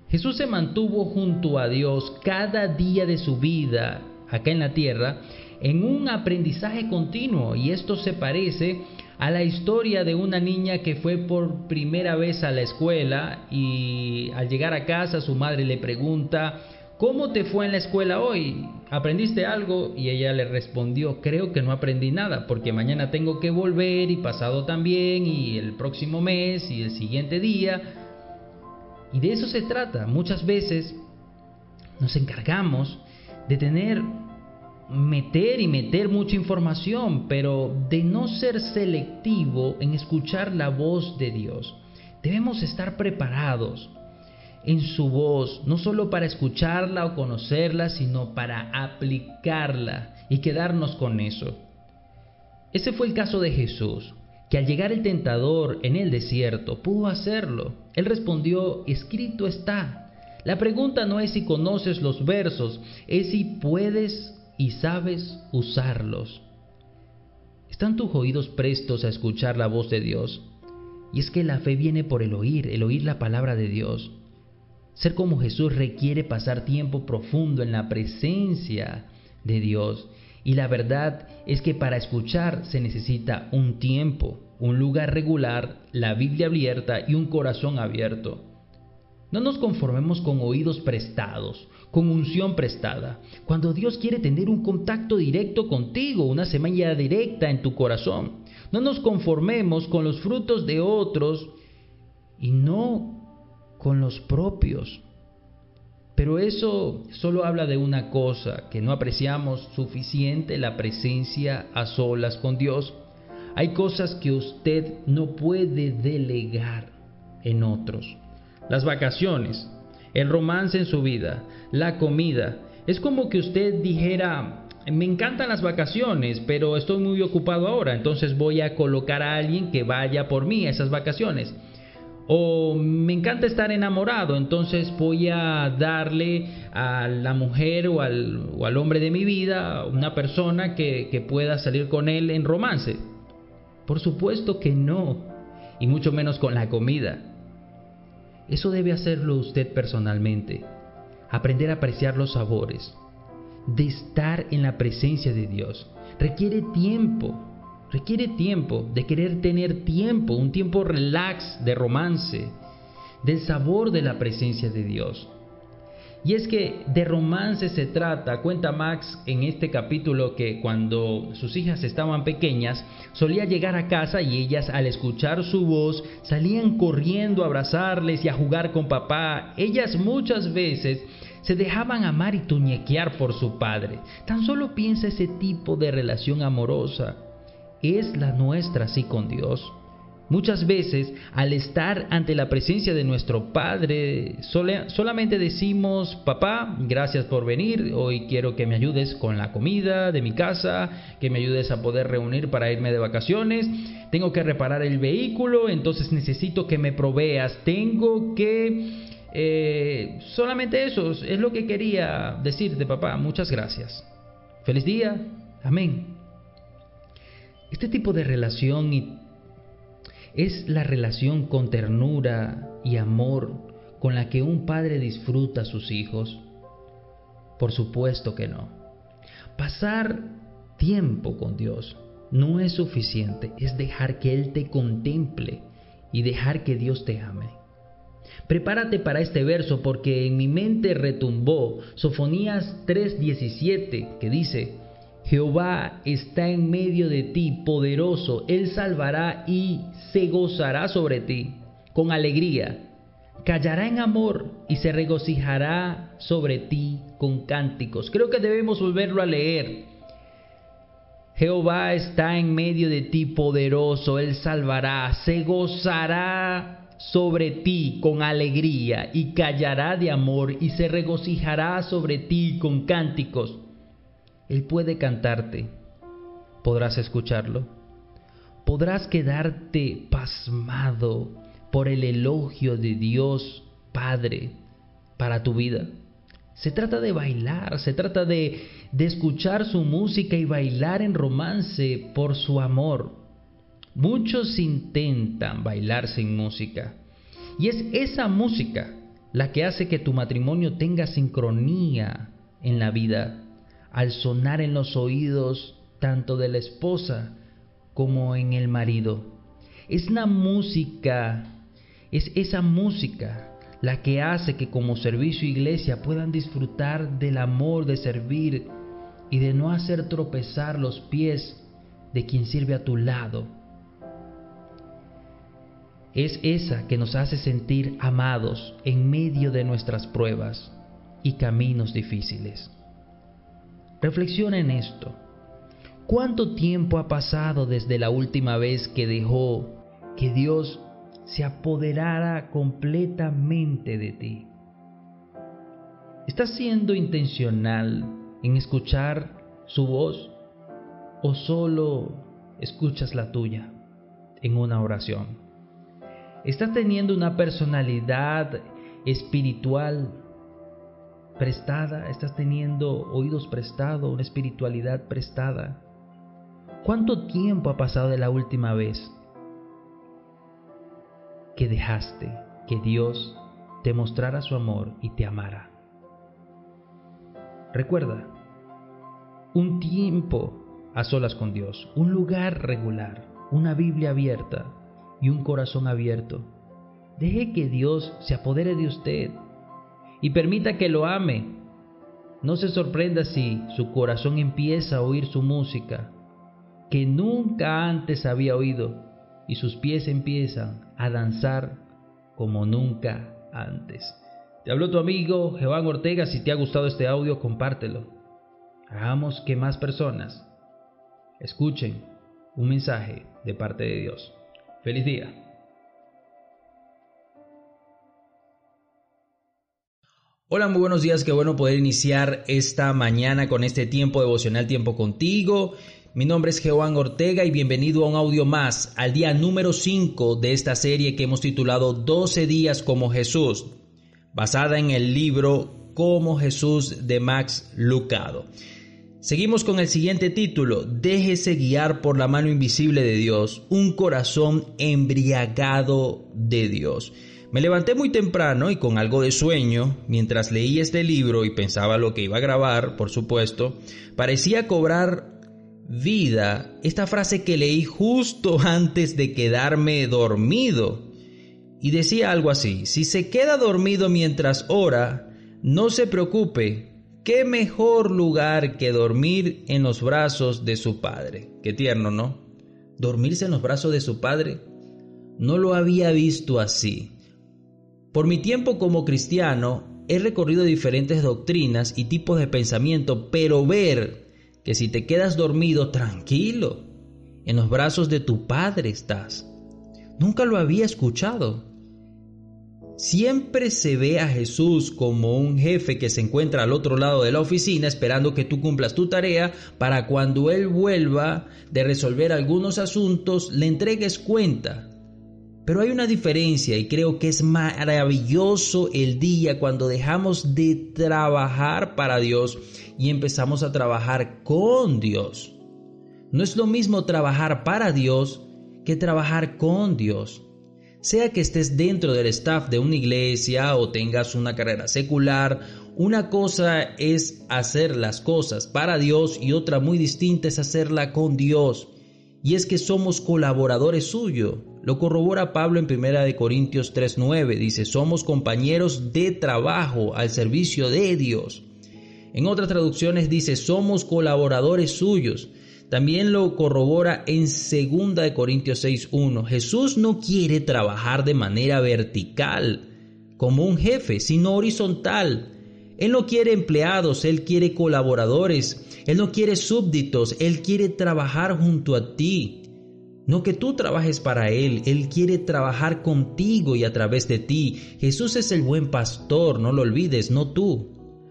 Jesús se mantuvo junto a Dios cada día de su vida acá en la tierra en un aprendizaje continuo y esto se parece a la historia de una niña que fue por primera vez a la escuela y al llegar a casa su madre le pregunta, ¿cómo te fue en la escuela hoy? ¿Aprendiste algo? Y ella le respondió, creo que no aprendí nada, porque mañana tengo que volver y pasado también, y el próximo mes y el siguiente día. Y de eso se trata. Muchas veces nos encargamos de tener, meter y meter mucha información, pero de no ser selectivo en escuchar la voz de Dios. Debemos estar preparados en su voz, no solo para escucharla o conocerla, sino para aplicarla y quedarnos con eso. Ese fue el caso de Jesús, que al llegar el tentador en el desierto pudo hacerlo. Él respondió, escrito está. La pregunta no es si conoces los versos, es si puedes y sabes usarlos. ¿Están tus oídos prestos a escuchar la voz de Dios? Y es que la fe viene por el oír, el oír la palabra de Dios. Ser como Jesús requiere pasar tiempo profundo en la presencia de Dios. Y la verdad es que para escuchar se necesita un tiempo, un lugar regular, la Biblia abierta y un corazón abierto. No nos conformemos con oídos prestados, con unción prestada. Cuando Dios quiere tener un contacto directo contigo, una semilla directa en tu corazón. No nos conformemos con los frutos de otros y no con los propios. Pero eso solo habla de una cosa, que no apreciamos suficiente la presencia a solas con Dios. Hay cosas que usted no puede delegar en otros. Las vacaciones, el romance en su vida, la comida. Es como que usted dijera, me encantan las vacaciones, pero estoy muy ocupado ahora, entonces voy a colocar a alguien que vaya por mí a esas vacaciones. O me encanta estar enamorado, entonces voy a darle a la mujer o al, hombre de mi vida una persona que, que pueda salir con él en romance. Por supuesto que no, y mucho menos con la comida. Eso debe hacerlo usted personalmente. Aprender a apreciar los sabores, de estar en la presencia de Dios. Requiere tiempo, requiere tiempo, de querer tener tiempo, un tiempo relax, de romance, del sabor de la presencia de Dios. Y es que de romance se trata, cuenta Max en este capítulo que cuando sus hijas estaban pequeñas, solía llegar a casa y ellas al escuchar su voz salían corriendo a abrazarles y a jugar con papá. Ellas muchas veces se dejaban amar y tuñequear por su padre. Tan solo piensa ese tipo de relación amorosa. Es la nuestra así con Dios. Muchas veces, al estar ante la presencia de nuestro Padre, solamente decimos, papá, gracias por venir, hoy quiero que me ayudes con la comida de mi casa, que me ayudes a poder reunir para irme de vacaciones, tengo que reparar el vehículo, entonces necesito que me proveas, tengo que... Eh, solamente eso es lo que quería decirte, papá, muchas gracias. Feliz día, amén. Este tipo de relación y es la relación con ternura y amor con la que un padre disfruta a sus hijos? Por supuesto que no. Pasar tiempo con Dios no es suficiente, es dejar que Él te contemple y dejar que Dios te ame. Prepárate para este verso porque en mi mente retumbó Sofonías 3:17 que dice, Jehová está en medio de ti, poderoso, Él salvará y se gozará sobre ti con alegría. Callará en amor y se regocijará sobre ti con cánticos. Creo que debemos volverlo a leer. Jehová está en medio de ti, poderoso, Él salvará, se gozará sobre ti con alegría y callará de amor y se regocijará sobre ti con cánticos. Él puede cantarte. ¿Podrás escucharlo? ¿Podrás quedarte pasmado por el elogio de Dios Padre para tu vida? Se trata de bailar, se trata de, de escuchar su música y bailar en romance por su amor. Muchos intentan bailar sin música. Y es esa música la que hace que tu matrimonio tenga sincronía en la vida al sonar en los oídos tanto de la esposa como en el marido. Es la música, es esa música la que hace que como servicio iglesia puedan disfrutar del amor de servir y de no hacer tropezar los pies de quien sirve a tu lado. Es esa que nos hace sentir amados en medio de nuestras pruebas y caminos difíciles. Reflexiona en esto. ¿Cuánto tiempo ha pasado desde la última vez que dejó que Dios se apoderara completamente de ti? ¿Estás siendo intencional en escuchar su voz o solo escuchas la tuya en una oración? ¿Estás teniendo una personalidad espiritual prestada, estás teniendo oídos prestados, una espiritualidad prestada. ¿Cuánto tiempo ha pasado de la última vez que dejaste que Dios te mostrara su amor y te amara? Recuerda, un tiempo a solas con Dios, un lugar regular, una Biblia abierta y un corazón abierto. Deje que Dios se apodere de usted y permita que lo ame. No se sorprenda si su corazón empieza a oír su música, que nunca antes había oído, y sus pies empiezan a danzar como nunca antes. Te habló tu amigo Jehová Ortega. Si te ha gustado este audio, compártelo. Hagamos que más personas escuchen un mensaje de parte de Dios. Feliz día. Hola, muy buenos días, qué bueno poder iniciar esta mañana con este tiempo devocional, tiempo contigo. Mi nombre es Jehová Ortega y bienvenido a un audio más, al día número 5 de esta serie que hemos titulado 12 días como Jesús, basada en el libro Como Jesús de Max Lucado. Seguimos con el siguiente título, Déjese guiar por la mano invisible de Dios, un corazón embriagado de Dios. Me levanté muy temprano y con algo de sueño, mientras leía este libro y pensaba lo que iba a grabar, por supuesto, parecía cobrar vida esta frase que leí justo antes de quedarme dormido. Y decía algo así, si se queda dormido mientras ora, no se preocupe, qué mejor lugar que dormir en los brazos de su padre. Qué tierno, ¿no? Dormirse en los brazos de su padre. No lo había visto así. Por mi tiempo como cristiano, he recorrido diferentes doctrinas y tipos de pensamiento, pero ver que si te quedas dormido tranquilo, en los brazos de tu padre estás. Nunca lo había escuchado. Siempre se ve a Jesús como un jefe que se encuentra al otro lado de la oficina esperando que tú cumplas tu tarea para cuando Él vuelva de resolver algunos asuntos le entregues cuenta. Pero hay una diferencia y creo que es maravilloso el día cuando dejamos de trabajar para Dios y empezamos a trabajar con Dios. No es lo mismo trabajar para Dios que trabajar con Dios. Sea que estés dentro del staff de una iglesia o tengas una carrera secular, una cosa es hacer las cosas para Dios y otra muy distinta es hacerla con Dios y es que somos colaboradores suyos. Lo corrobora Pablo en 1 Corintios 3:9, dice, somos compañeros de trabajo al servicio de Dios. En otras traducciones dice, somos colaboradores suyos. También lo corrobora en 2 Corintios 6:1. Jesús no quiere trabajar de manera vertical, como un jefe, sino horizontal. Él no quiere empleados, Él quiere colaboradores. Él no quiere súbditos, Él quiere trabajar junto a ti. No que tú trabajes para Él, Él quiere trabajar contigo y a través de ti. Jesús es el buen pastor, no lo olvides, no tú.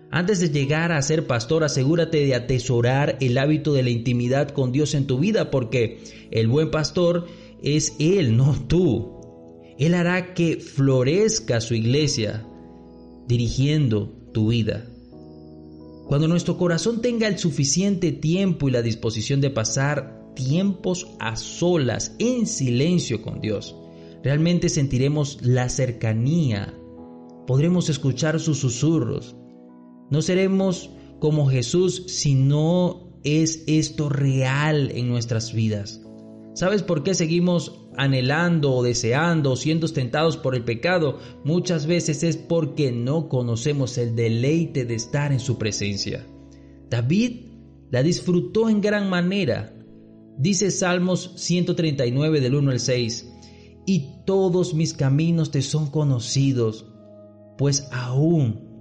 Antes de llegar a ser pastor, asegúrate de atesorar el hábito de la intimidad con Dios en tu vida, porque el buen pastor es Él, no tú. Él hará que florezca su iglesia, dirigiendo tu vida. Cuando nuestro corazón tenga el suficiente tiempo y la disposición de pasar tiempos a solas, en silencio con Dios, realmente sentiremos la cercanía, podremos escuchar sus susurros. No seremos como Jesús si no es esto real en nuestras vidas. ¿Sabes por qué seguimos anhelando o deseando o siendo tentados por el pecado? Muchas veces es porque no conocemos el deleite de estar en su presencia. David la disfrutó en gran manera. Dice Salmos 139 del 1 al 6, y todos mis caminos te son conocidos, pues aún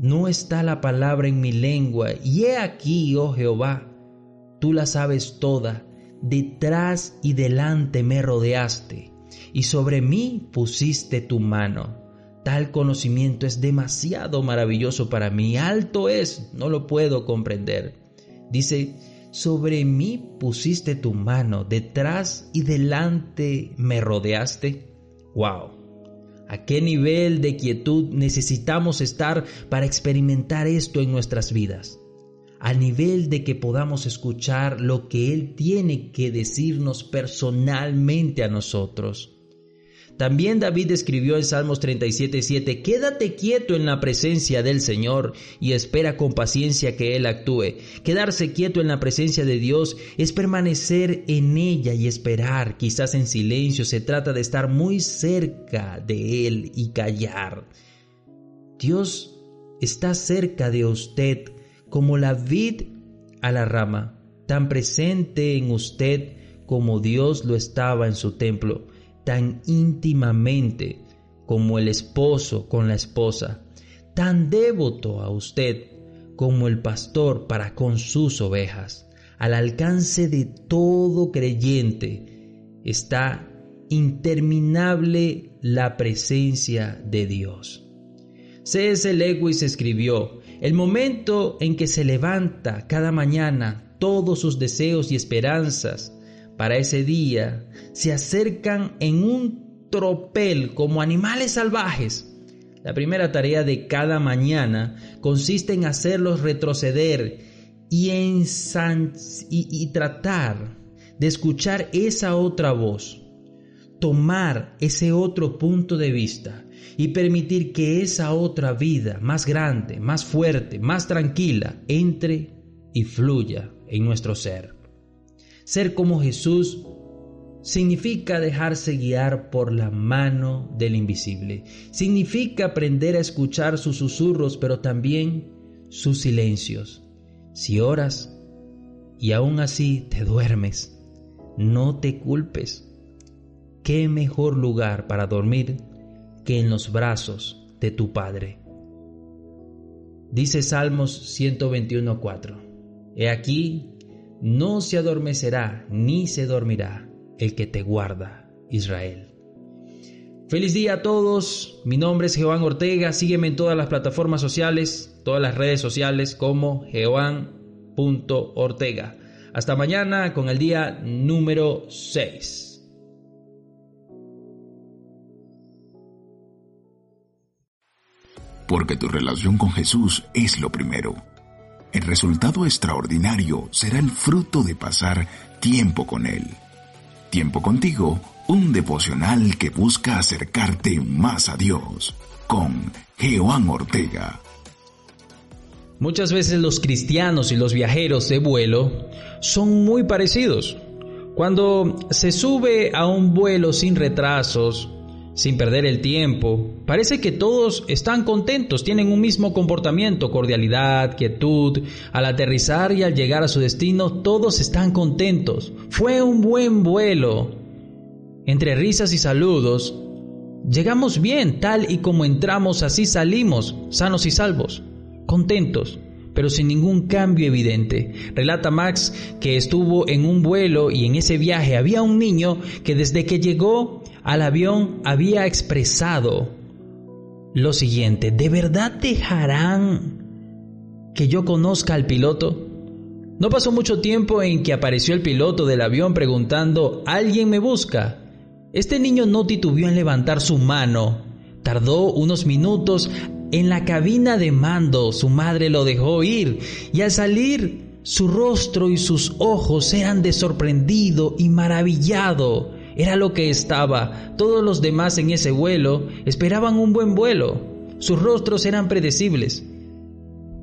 no está la palabra en mi lengua, y he aquí, oh Jehová, tú la sabes toda detrás y delante me rodeaste, y sobre mí pusiste tu mano. Tal conocimiento es demasiado maravilloso para mí, alto es, no lo puedo comprender. Dice, sobre mí pusiste tu mano, detrás y delante me rodeaste. ¡Wow! ¿A qué nivel de quietud necesitamos estar para experimentar esto en nuestras vidas? Al nivel de que podamos escuchar lo que Él tiene que decirnos personalmente a nosotros. También David escribió en Salmos 37:7, Quédate quieto en la presencia del Señor y espera con paciencia que Él actúe. Quedarse quieto en la presencia de Dios es permanecer en ella y esperar, quizás en silencio, se trata de estar muy cerca de Él y callar. Dios está cerca de usted como la vid a la rama, tan presente en usted como Dios lo estaba en su templo, tan íntimamente como el esposo con la esposa, tan devoto a usted como el pastor para con sus ovejas. Al alcance de todo creyente está interminable la presencia de Dios. C.S. Lewis escribió, el momento en que se levanta cada mañana todos sus deseos y esperanzas para ese día se acercan en un tropel como animales salvajes. La primera tarea de cada mañana consiste en hacerlos retroceder y, en y tratar de escuchar esa otra voz, tomar ese otro punto de vista y permitir que esa otra vida más grande, más fuerte, más tranquila, entre y fluya en nuestro ser. Ser como Jesús significa dejarse guiar por la mano del invisible. Significa aprender a escuchar sus susurros, pero también sus silencios. Si oras y aún así te duermes, no te culpes. ¿Qué mejor lugar para dormir que en los brazos de tu Padre? Dice Salmos 121.4. He aquí, no se adormecerá ni se dormirá el que te guarda, Israel. Feliz día a todos, mi nombre es Jehová Ortega, sígueme en todas las plataformas sociales, todas las redes sociales como Jehová.ortega. Hasta mañana con el día número 6. Porque tu relación con Jesús es lo primero. El resultado extraordinario será el fruto de pasar tiempo con Él. Tiempo contigo, un devocional que busca acercarte más a Dios. Con Jehová Ortega. Muchas veces los cristianos y los viajeros de vuelo son muy parecidos. Cuando se sube a un vuelo sin retrasos, sin perder el tiempo, parece que todos están contentos, tienen un mismo comportamiento, cordialidad, quietud. Al aterrizar y al llegar a su destino, todos están contentos. Fue un buen vuelo. Entre risas y saludos, llegamos bien, tal y como entramos, así salimos, sanos y salvos contentos, pero sin ningún cambio evidente. Relata Max que estuvo en un vuelo y en ese viaje había un niño que desde que llegó al avión había expresado lo siguiente, ¿de verdad dejarán que yo conozca al piloto? No pasó mucho tiempo en que apareció el piloto del avión preguntando, ¿alguien me busca? Este niño no titubeó en levantar su mano. Tardó unos minutos en la cabina de mando su madre lo dejó ir y al salir su rostro y sus ojos eran de sorprendido y maravillado. Era lo que estaba. Todos los demás en ese vuelo esperaban un buen vuelo. Sus rostros eran predecibles.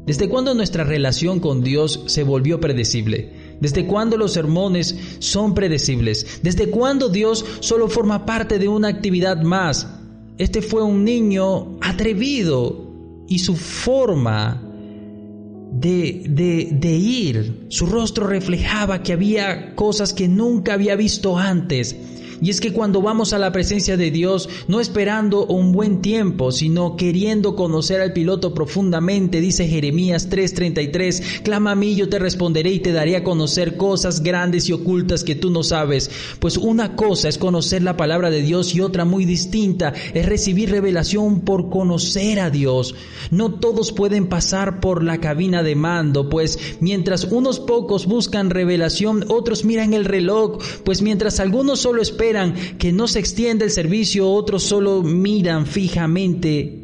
¿Desde cuándo nuestra relación con Dios se volvió predecible? ¿Desde cuándo los sermones son predecibles? ¿Desde cuándo Dios solo forma parte de una actividad más? Este fue un niño atrevido y su forma de, de, de, ir, su rostro reflejaba que había cosas que nunca había visto antes. Y es que cuando vamos a la presencia de Dios, no esperando un buen tiempo, sino queriendo conocer al piloto profundamente, dice Jeremías 3:33, clama a mí, yo te responderé y te daré a conocer cosas grandes y ocultas que tú no sabes. Pues una cosa es conocer la palabra de Dios y otra muy distinta es recibir revelación por conocer a Dios. No todos pueden pasar por la cabina de mando, pues mientras unos pocos buscan revelación, otros miran el reloj, pues mientras algunos solo esperan, que no se extienda el servicio, otros solo miran fijamente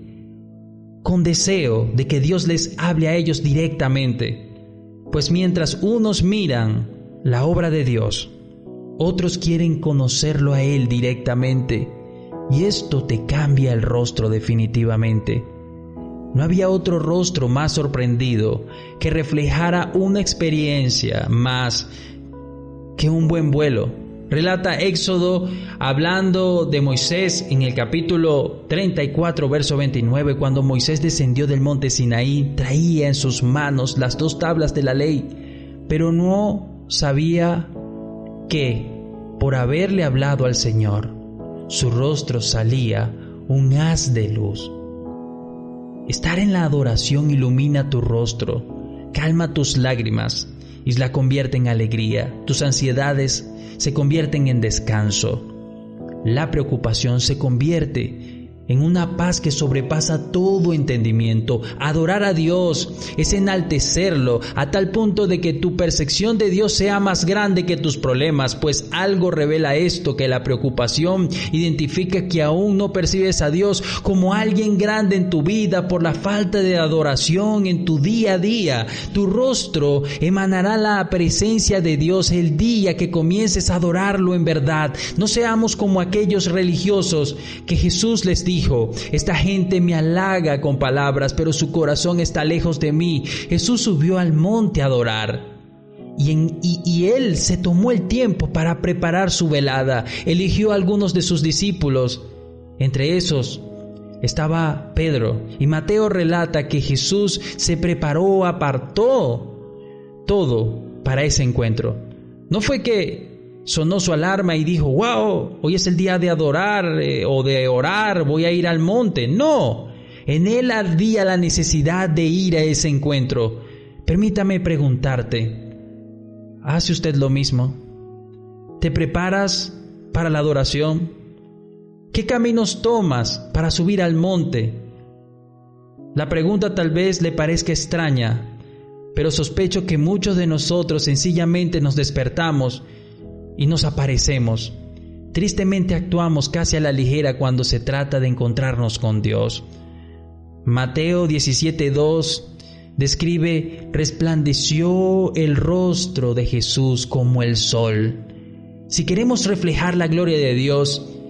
con deseo de que Dios les hable a ellos directamente. Pues mientras unos miran la obra de Dios, otros quieren conocerlo a Él directamente. Y esto te cambia el rostro definitivamente. No había otro rostro más sorprendido que reflejara una experiencia más que un buen vuelo Relata Éxodo hablando de Moisés en el capítulo 34, verso 29, cuando Moisés descendió del monte Sinaí, traía en sus manos las dos tablas de la ley, pero no sabía que, por haberle hablado al Señor, su rostro salía un haz de luz. Estar en la adoración ilumina tu rostro, calma tus lágrimas y la convierte en alegría. Tus ansiedades se convierten en descanso. La preocupación se convierte en una paz que sobrepasa todo entendimiento. Adorar a Dios es enaltecerlo a tal punto de que tu percepción de Dios sea más grande que tus problemas, pues algo revela esto, que la preocupación identifica que aún no percibes a Dios como alguien grande en tu vida por la falta de adoración en tu día a día. Tu rostro emanará la presencia de Dios el día que comiences a adorarlo en verdad. No seamos como aquellos religiosos que Jesús les dijo, esta gente me halaga con palabras, pero su corazón está lejos de mí. Jesús subió al monte a adorar. y, él se tomó el tiempo para preparar su velada. Eligió a algunos de sus discípulos. Entre esos estaba Pedro. Y Mateo relata que Jesús se preparó, apartó todo para ese encuentro. No fue que sonó su alarma y dijo, wow, hoy es el día de adorar eh, o de orar, voy a ir al monte. No, en él había la necesidad de ir a ese encuentro. Permítame preguntarte, ¿Hace usted lo mismo? ¿Te preparas para la adoración? ¿Qué caminos tomas para subir al monte? La pregunta tal vez le parezca extraña, pero sospecho que muchos de nosotros sencillamente nos despertamos y nos aparecemos. Tristemente actuamos casi a la ligera cuando se trata de encontrarnos con Dios. Mateo 17.2 describe, resplandeció el rostro de Jesús como el sol. Si queremos reflejar la gloria de Dios,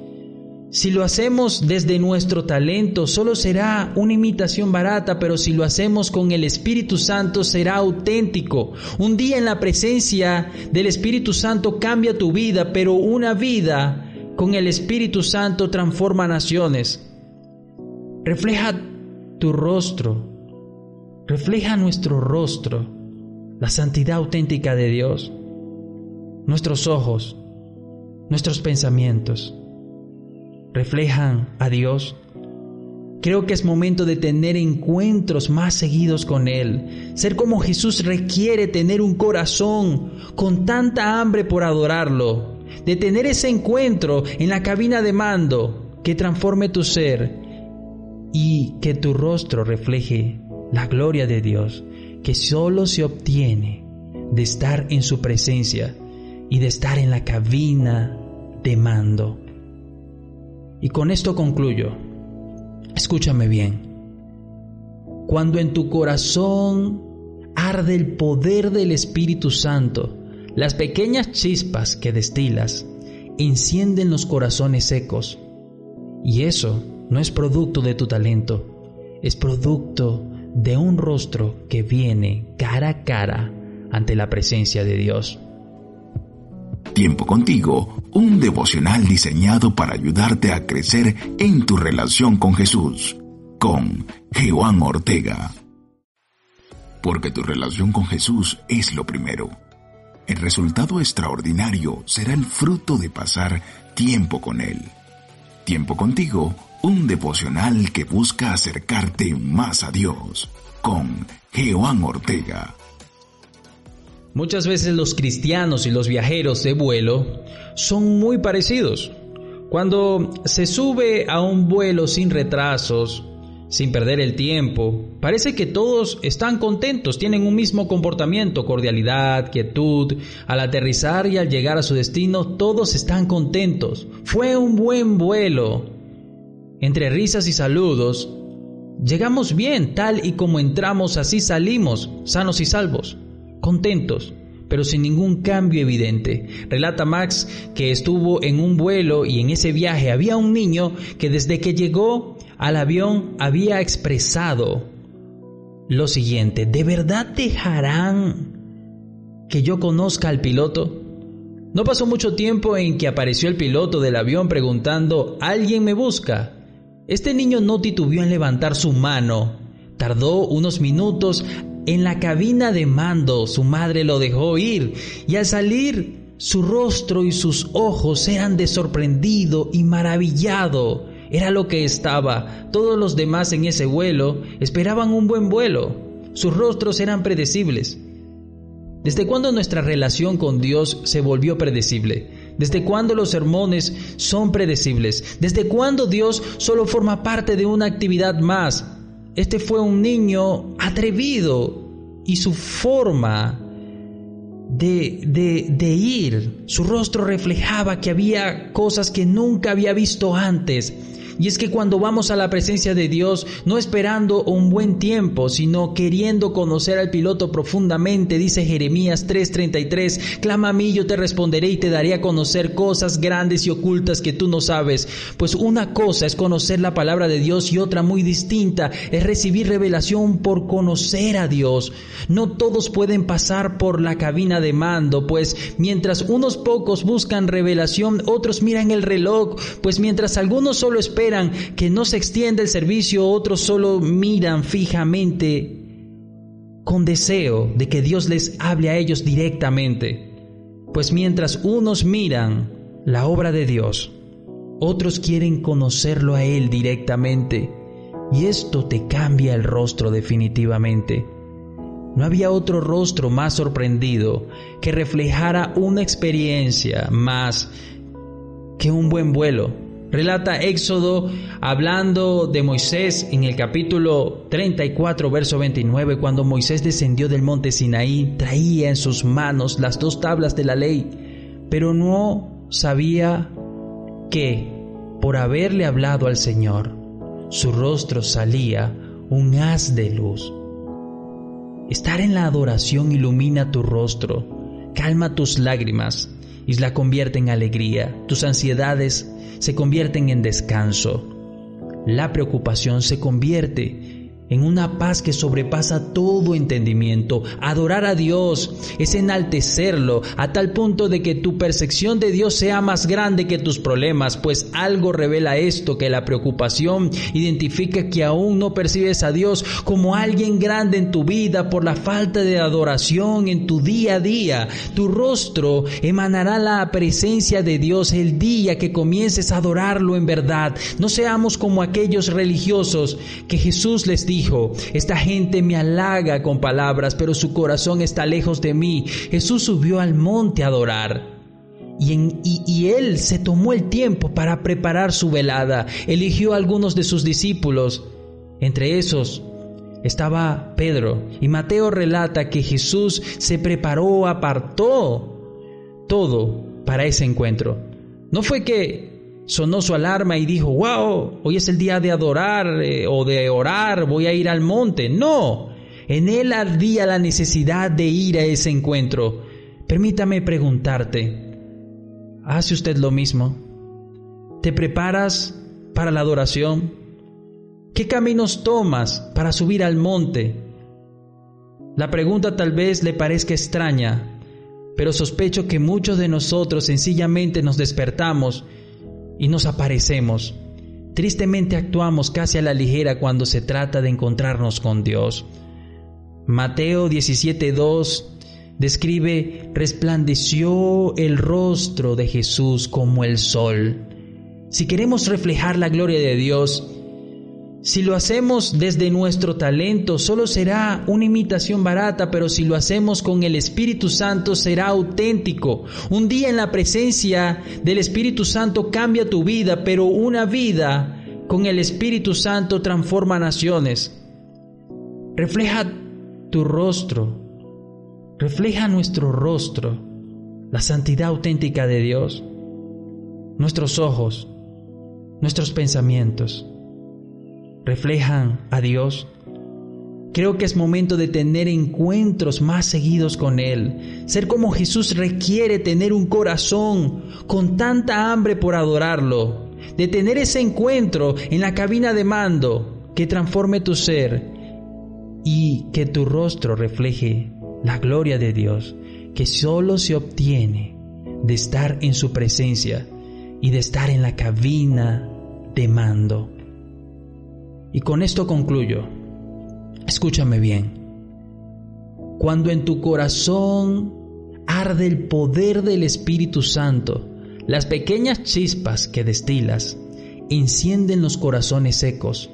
si lo hacemos desde nuestro talento, solo será una imitación barata, pero si lo hacemos con el Espíritu Santo, será auténtico. Un día en la presencia del Espíritu Santo cambia tu vida, pero una vida con el Espíritu Santo transforma naciones. Refleja tu rostro refleja nuestro rostro la santidad auténtica de Dios, nuestros ojos, nuestros pensamientos, reflejan a Dios. Creo que es momento de tener encuentros más seguidos con Él. Ser como Jesús requiere tener un corazón con tanta hambre por adorarlo, de tener ese encuentro en la cabina de mando que transforme tu ser y que tu rostro refleje la gloria de Dios que solo se obtiene de estar en su presencia y de estar en la cabina de mando. Y con esto concluyo. Escúchame bien. Cuando en tu corazón arde el poder del Espíritu Santo, las pequeñas chispas que destilas encienden los corazones secos. Y eso no es producto de tu talento, es producto de un rostro que viene cara a cara ante la presencia de Dios. Tiempo contigo, un devocional diseñado para ayudarte a crecer en tu relación con Jesús, con Joan Ortega. Porque tu relación con Jesús es lo primero. El resultado extraordinario será el fruto de pasar tiempo con Él. Tiempo contigo un devocional que busca acercarte más a Dios con Joan Ortega. Muchas veces los cristianos y los viajeros de vuelo son muy parecidos. Cuando se sube a un vuelo sin retrasos, sin perder el tiempo, parece que todos están contentos, tienen un mismo comportamiento, cordialidad, quietud. Al aterrizar y al llegar a su destino, todos están contentos. Fue un buen vuelo. Entre risas y saludos, llegamos bien, tal y como entramos, así salimos, sanos y salvos, contentos, pero sin ningún cambio evidente. Relata Max que estuvo en un vuelo y en ese viaje había un niño que desde que llegó al avión había expresado lo siguiente, ¿de verdad dejarán que yo conozca al piloto? No pasó mucho tiempo en que apareció el piloto del avión preguntando, ¿alguien me busca? Este niño no titubeó en levantar su mano. Tardó unos minutos en la cabina de mando. Su madre lo dejó ir y al salir su rostro y sus ojos eran de sorprendido y maravillado. Era lo que estaba. Todos los demás en ese vuelo esperaban un buen vuelo. Sus rostros eran predecibles. ¿Desde cuándo nuestra relación con Dios se volvió predecible? ¿Desde cuándo los sermones son predecibles? ¿Desde cuándo Dios solo forma parte de una actividad más? Este fue un niño atrevido y su forma de, de, de, ir, su rostro reflejaba que había cosas que nunca había visto antes. Y es que cuando vamos a la presencia de Dios, no esperando un buen tiempo, sino queriendo conocer al piloto profundamente, dice Jeremías 3:33, clama a mí, yo te responderé y te daré a conocer cosas grandes y ocultas que tú no sabes. Pues una cosa es conocer la palabra de Dios y otra muy distinta es recibir revelación por conocer a Dios. No todos pueden pasar por la cabina de mando, pues mientras unos pocos buscan revelación, otros miran el reloj, pues mientras algunos solo esperan que no se extienda el servicio, otros solo miran fijamente con deseo de que Dios les hable a ellos directamente. Pues mientras unos miran la obra de Dios, otros quieren conocerlo a Él directamente. Y esto te cambia el rostro definitivamente. No había otro rostro más sorprendido que reflejara una experiencia más que un buen vuelo. Relata Éxodo hablando de Moisés en el capítulo 34, verso 29, cuando Moisés descendió del monte Sinaí, traía en sus manos las dos tablas de la ley, pero no sabía que, por haberle hablado al Señor, su rostro salía un haz de luz. Estar en la adoración ilumina tu rostro, calma tus lágrimas y la convierte en alegría. Tus ansiedades se convierten en descanso. La preocupación se convierte en una paz que sobrepasa todo entendimiento. Adorar a Dios es enaltecerlo a tal punto de que tu percepción de Dios sea más grande que tus problemas, pues algo revela esto, que la preocupación identifica que aún no percibes a Dios como alguien grande en tu vida por la falta de adoración en tu día a día. Tu rostro emanará la presencia de Dios el día que comiences a adorarlo en verdad. No seamos como aquellos religiosos que Jesús les dijo, esta gente me halaga con palabras, pero su corazón está lejos de mí. Jesús subió al monte a adorar. Y, y, él se tomó el tiempo para preparar su velada. Eligió a algunos de sus discípulos. Entre esos estaba Pedro. Y Mateo relata que Jesús se preparó, apartó todo para ese encuentro. No fue que sonó su alarma y dijo, wow, hoy es el día de adorar eh, o de orar, voy a ir al monte. No, en él ardía la necesidad de ir a ese encuentro. Permítame preguntarte, ¿hace usted lo mismo? ¿Te preparas para la adoración? ¿Qué caminos tomas para subir al monte? La pregunta tal vez le parezca extraña, pero sospecho que muchos de nosotros sencillamente nos despertamos y nos aparecemos. Tristemente actuamos casi a la ligera cuando se trata de encontrarnos con Dios. Mateo 17.2 describe, resplandeció el rostro de Jesús como el sol. Si queremos reflejar la gloria de Dios, si lo hacemos desde nuestro talento, solo será una imitación barata, pero si lo hacemos con el Espíritu Santo, será auténtico. Un día en la presencia del Espíritu Santo cambia tu vida, pero una vida con el Espíritu Santo transforma naciones. Refleja tu rostro, refleja nuestro rostro, la santidad auténtica de Dios, nuestros ojos, nuestros pensamientos reflejan a Dios. Creo que es momento de tener encuentros más seguidos con Él. Ser como Jesús requiere tener un corazón con tanta hambre por adorarlo. De tener ese encuentro en la cabina de mando que transforme tu ser y que tu rostro refleje la gloria de Dios, que solo se obtiene de estar en su presencia y de estar en la cabina de mando. Y con esto concluyo. Escúchame bien. Cuando en tu corazón arde el poder del Espíritu Santo, las pequeñas chispas que destilas encienden los corazones secos.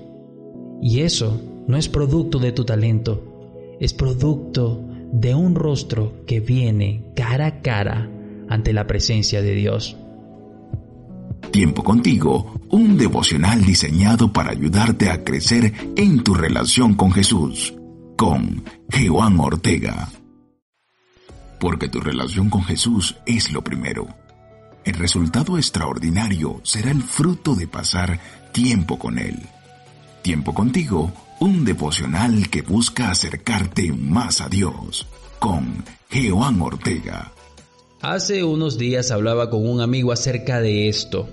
Y eso no es producto de tu talento, es producto de un rostro que viene cara a cara ante la presencia de Dios. Tiempo contigo, un devocional diseñado para ayudarte a crecer en tu relación con Jesús, con Juan Ortega. Porque tu relación con Jesús es lo primero. El resultado extraordinario será el fruto de pasar tiempo con Él. Tiempo contigo, un devocional que busca acercarte más a Dios. Con Jehová Ortega. Hace unos días hablaba con un amigo acerca de esto,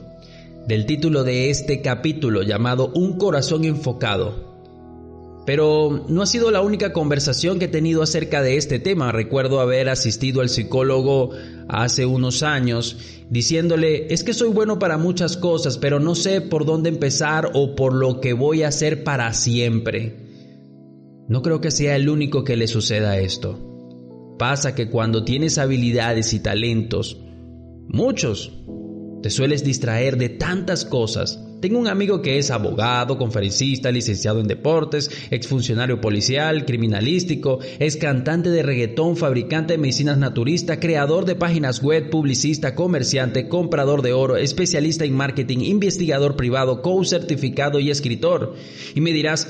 del título de este capítulo llamado Un corazón enfocado. Pero no ha sido la única conversación que he tenido acerca de este tema. Recuerdo haber asistido al psicólogo hace unos años diciéndole, es que soy bueno para muchas cosas, pero no sé por dónde empezar o por lo que voy a hacer para siempre. No creo que sea el único que le suceda esto. Pasa que cuando tienes habilidades y talentos, muchos, te sueles distraer de tantas cosas tengo un amigo que es abogado, conferencista, licenciado en deportes, exfuncionario policial, criminalístico, es cantante de reggaetón, fabricante de medicinas naturista, creador de páginas web, publicista, comerciante, comprador de oro, especialista en marketing, investigador privado, coach certificado y escritor. Y me dirás,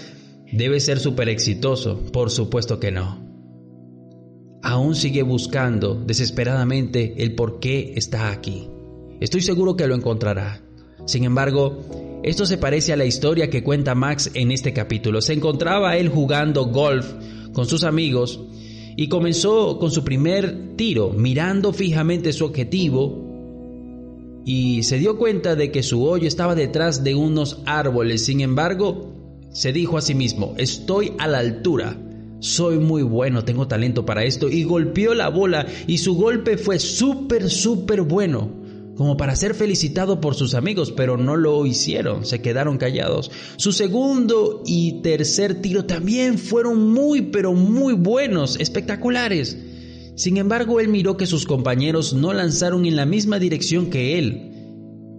debe ser súper exitoso. Por supuesto que no. Aún sigue buscando desesperadamente el por qué está aquí. Estoy seguro que lo encontrará. Sin embargo, esto se parece a la historia que cuenta Max en este capítulo. Se encontraba él jugando golf con sus amigos y comenzó con su primer tiro, mirando fijamente su objetivo y se dio cuenta de que su hoyo estaba detrás de unos árboles. Sin embargo, se dijo a sí mismo, estoy a la altura, soy muy bueno, tengo talento para esto y golpeó la bola y su golpe fue súper, súper bueno como para ser felicitado por sus amigos, pero no lo hicieron, se quedaron callados. Su segundo y tercer tiro también fueron muy, pero muy buenos, espectaculares. Sin embargo, él miró que sus compañeros no lanzaron en la misma dirección que él.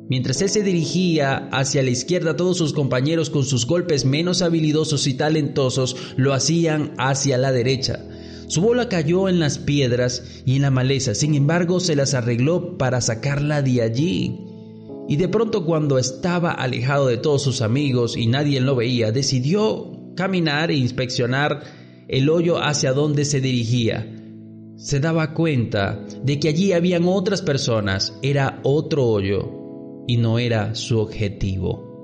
Mientras él se dirigía hacia la izquierda, todos sus compañeros con sus golpes menos habilidosos y talentosos lo hacían hacia la derecha. Su bola cayó en las piedras y en la maleza, sin embargo se las arregló para sacarla de allí. Y de pronto cuando estaba alejado de todos sus amigos y nadie lo veía, decidió caminar e inspeccionar el hoyo hacia donde se dirigía. Se daba cuenta de que allí habían otras personas, era otro hoyo y no era su objetivo.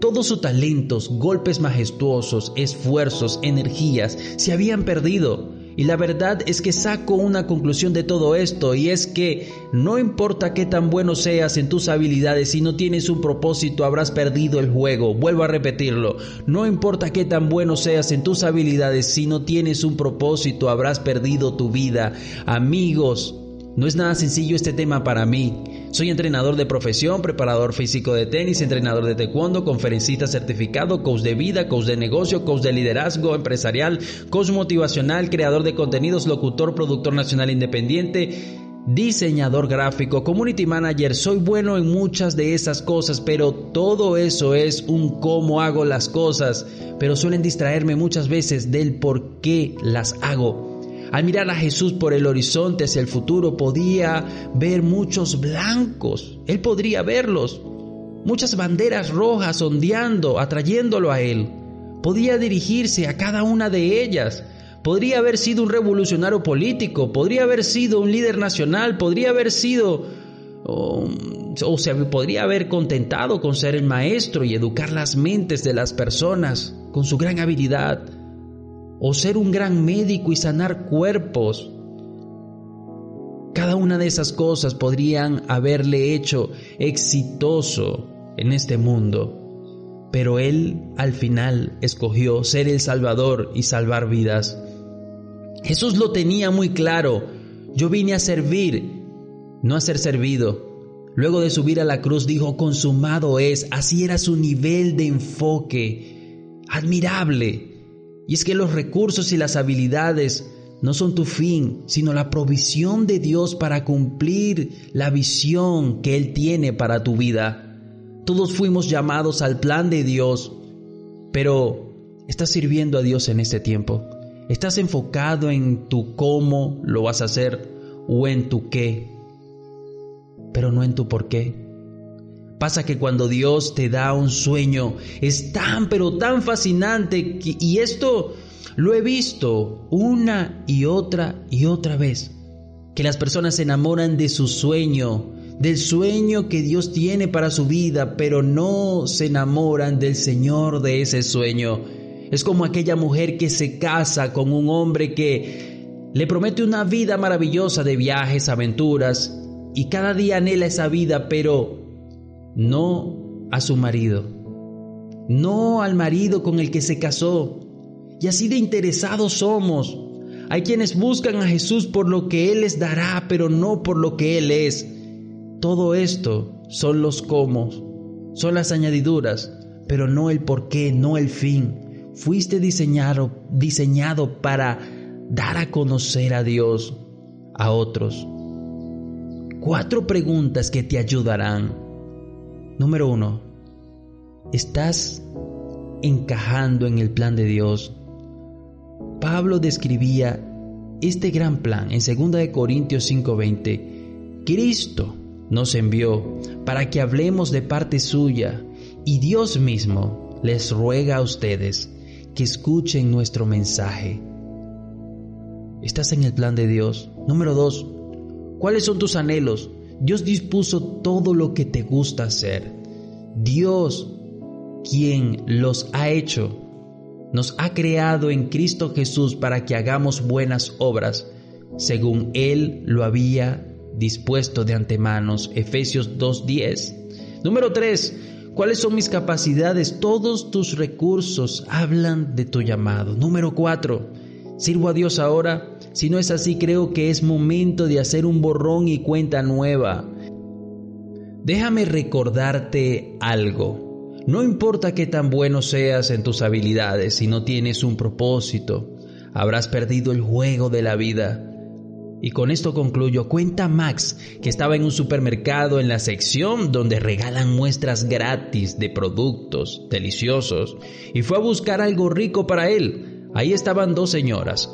Todos sus talentos, golpes majestuosos, esfuerzos, energías se habían perdido. Y la verdad es que saco una conclusión de todo esto y es que no importa qué tan bueno seas en tus habilidades, si no tienes un propósito habrás perdido el juego. Vuelvo a repetirlo, no importa qué tan bueno seas en tus habilidades, si no tienes un propósito habrás perdido tu vida. Amigos, no es nada sencillo este tema para mí. Soy entrenador de profesión, preparador físico de tenis, entrenador de taekwondo, conferencista certificado, coach de vida, coach de negocio, coach de liderazgo empresarial, coach motivacional, creador de contenidos, locutor, productor nacional independiente, diseñador gráfico, community manager. Soy bueno en muchas de esas cosas, pero todo eso es un cómo hago las cosas, pero suelen distraerme muchas veces del por qué las hago. Al mirar a Jesús por el horizonte hacia el futuro podía ver muchos blancos. Él podría verlos. Muchas banderas rojas ondeando, atrayéndolo a Él. Podía dirigirse a cada una de ellas. Podría haber sido un revolucionario político, podría haber sido un líder nacional, podría haber sido o, o se podría haber contentado con ser el maestro y educar las mentes de las personas con su gran habilidad o ser un gran médico y sanar cuerpos. Cada una de esas cosas podrían haberle hecho exitoso en este mundo, pero él al final escogió ser el Salvador y salvar vidas. Jesús lo tenía muy claro. Yo vine a servir, no a ser servido. Luego de subir a la cruz dijo, consumado es. Así era su nivel de enfoque. Admirable. Y es que los recursos y las habilidades no son tu fin, sino la provisión de Dios para cumplir la visión que Él tiene para tu vida. Todos fuimos llamados al plan de Dios, pero ¿estás sirviendo a Dios en este tiempo? ¿Estás enfocado en tu cómo lo vas a hacer o en tu qué? Pero no en tu por qué. Pasa que cuando Dios te da un sueño es tan pero tan fascinante y esto lo he visto una y otra y otra vez que las personas se enamoran de su sueño, del sueño que Dios tiene para su vida, pero no se enamoran del Señor de ese sueño. Es como aquella mujer que se casa con un hombre que le promete una vida maravillosa de viajes, aventuras, y cada día anhela esa vida, pero no a su marido, no al marido con el que se casó. Y así de interesados somos hay quienes buscan a Jesús por lo que Él les dará, pero no por lo que Él es. Todo esto son los cómo, son las añadiduras, pero no el por qué, no el fin. Fuiste diseñado, diseñado para dar a conocer a Dios a otros. Cuatro preguntas que te ayudarán. Número uno, ¿estás encajando en el plan de Dios? Pablo describía este gran plan en 2 Corintios 5:20. Cristo nos envió para que hablemos de parte suya y Dios mismo les ruega a ustedes que escuchen nuestro mensaje. ¿Estás en el plan de Dios? Número 2. ¿Cuáles son tus anhelos? Dios dispuso todo lo que te gusta hacer. Dios, quien los ha hecho, nos ha creado en Cristo Jesús para que hagamos buenas obras, según Él lo había dispuesto de antemano. Efesios 2.10. Número 3. ¿Cuáles son mis capacidades? Todos tus recursos hablan de tu llamado. Número 4. ¿Sirvo a Dios ahora? Si no es así, creo que es momento de hacer un borrón y cuenta nueva. Déjame recordarte algo. No importa qué tan bueno seas en tus habilidades, si no tienes un propósito, habrás perdido el juego de la vida. Y con esto concluyo. Cuenta Max que estaba en un supermercado en la sección donde regalan muestras gratis de productos deliciosos y fue a buscar algo rico para él. Ahí estaban dos señoras,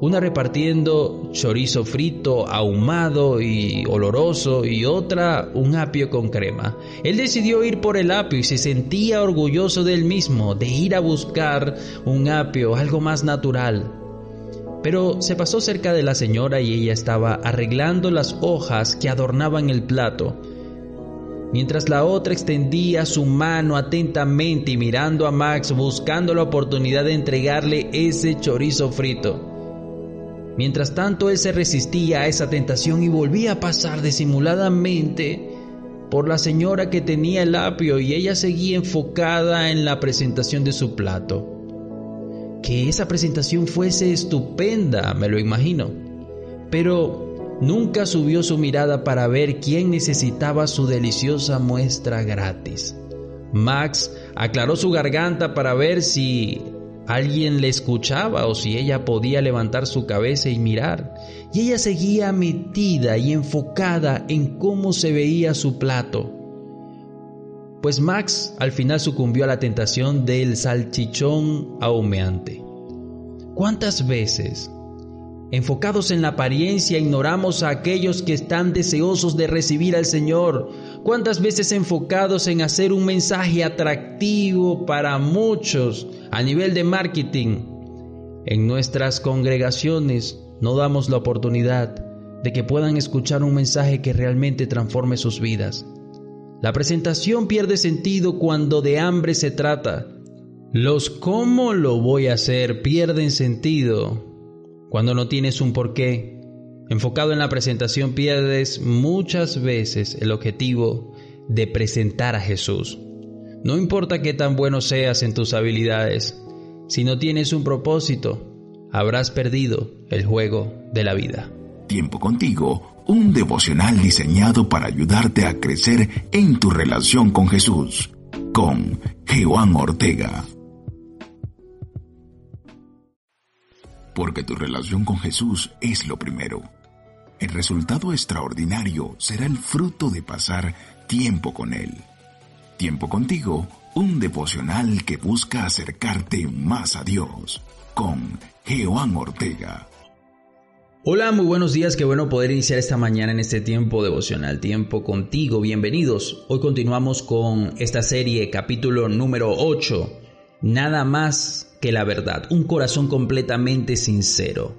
una repartiendo chorizo frito, ahumado y oloroso, y otra un apio con crema. Él decidió ir por el apio y se sentía orgulloso de él mismo, de ir a buscar un apio, algo más natural. Pero se pasó cerca de la señora y ella estaba arreglando las hojas que adornaban el plato, mientras la otra extendía su mano atentamente y mirando a Max buscando la oportunidad de entregarle ese chorizo frito. Mientras tanto, él se resistía a esa tentación y volvía a pasar disimuladamente por la señora que tenía el apio y ella seguía enfocada en la presentación de su plato. Que esa presentación fuese estupenda, me lo imagino. Pero nunca subió su mirada para ver quién necesitaba su deliciosa muestra gratis. Max aclaró su garganta para ver si alguien le escuchaba o si ella podía levantar su cabeza y mirar. Y ella seguía metida y enfocada en cómo se veía su plato. Pues Max al final sucumbió a la tentación del salchichón ahumeante. ¿Cuántas veces, enfocados en la apariencia, ignoramos a aquellos que están deseosos de recibir al Señor? ¿Cuántas veces enfocados en hacer un mensaje atractivo para muchos, a nivel de marketing, en nuestras congregaciones no damos la oportunidad de que puedan escuchar un mensaje que realmente transforme sus vidas. La presentación pierde sentido cuando de hambre se trata. Los cómo lo voy a hacer pierden sentido cuando no tienes un porqué. Enfocado en la presentación pierdes muchas veces el objetivo de presentar a Jesús. No importa qué tan bueno seas en tus habilidades, si no tienes un propósito, habrás perdido el juego de la vida. Tiempo contigo, un devocional diseñado para ayudarte a crecer en tu relación con Jesús, con Joan Ortega. Porque tu relación con Jesús es lo primero. El resultado extraordinario será el fruto de pasar tiempo con Él. Tiempo contigo, un devocional que busca acercarte más a Dios, con Jehová Ortega. Hola, muy buenos días, qué bueno poder iniciar esta mañana en este tiempo devocional, tiempo contigo, bienvenidos. Hoy continuamos con esta serie, capítulo número 8, Nada más que la verdad, un corazón completamente sincero.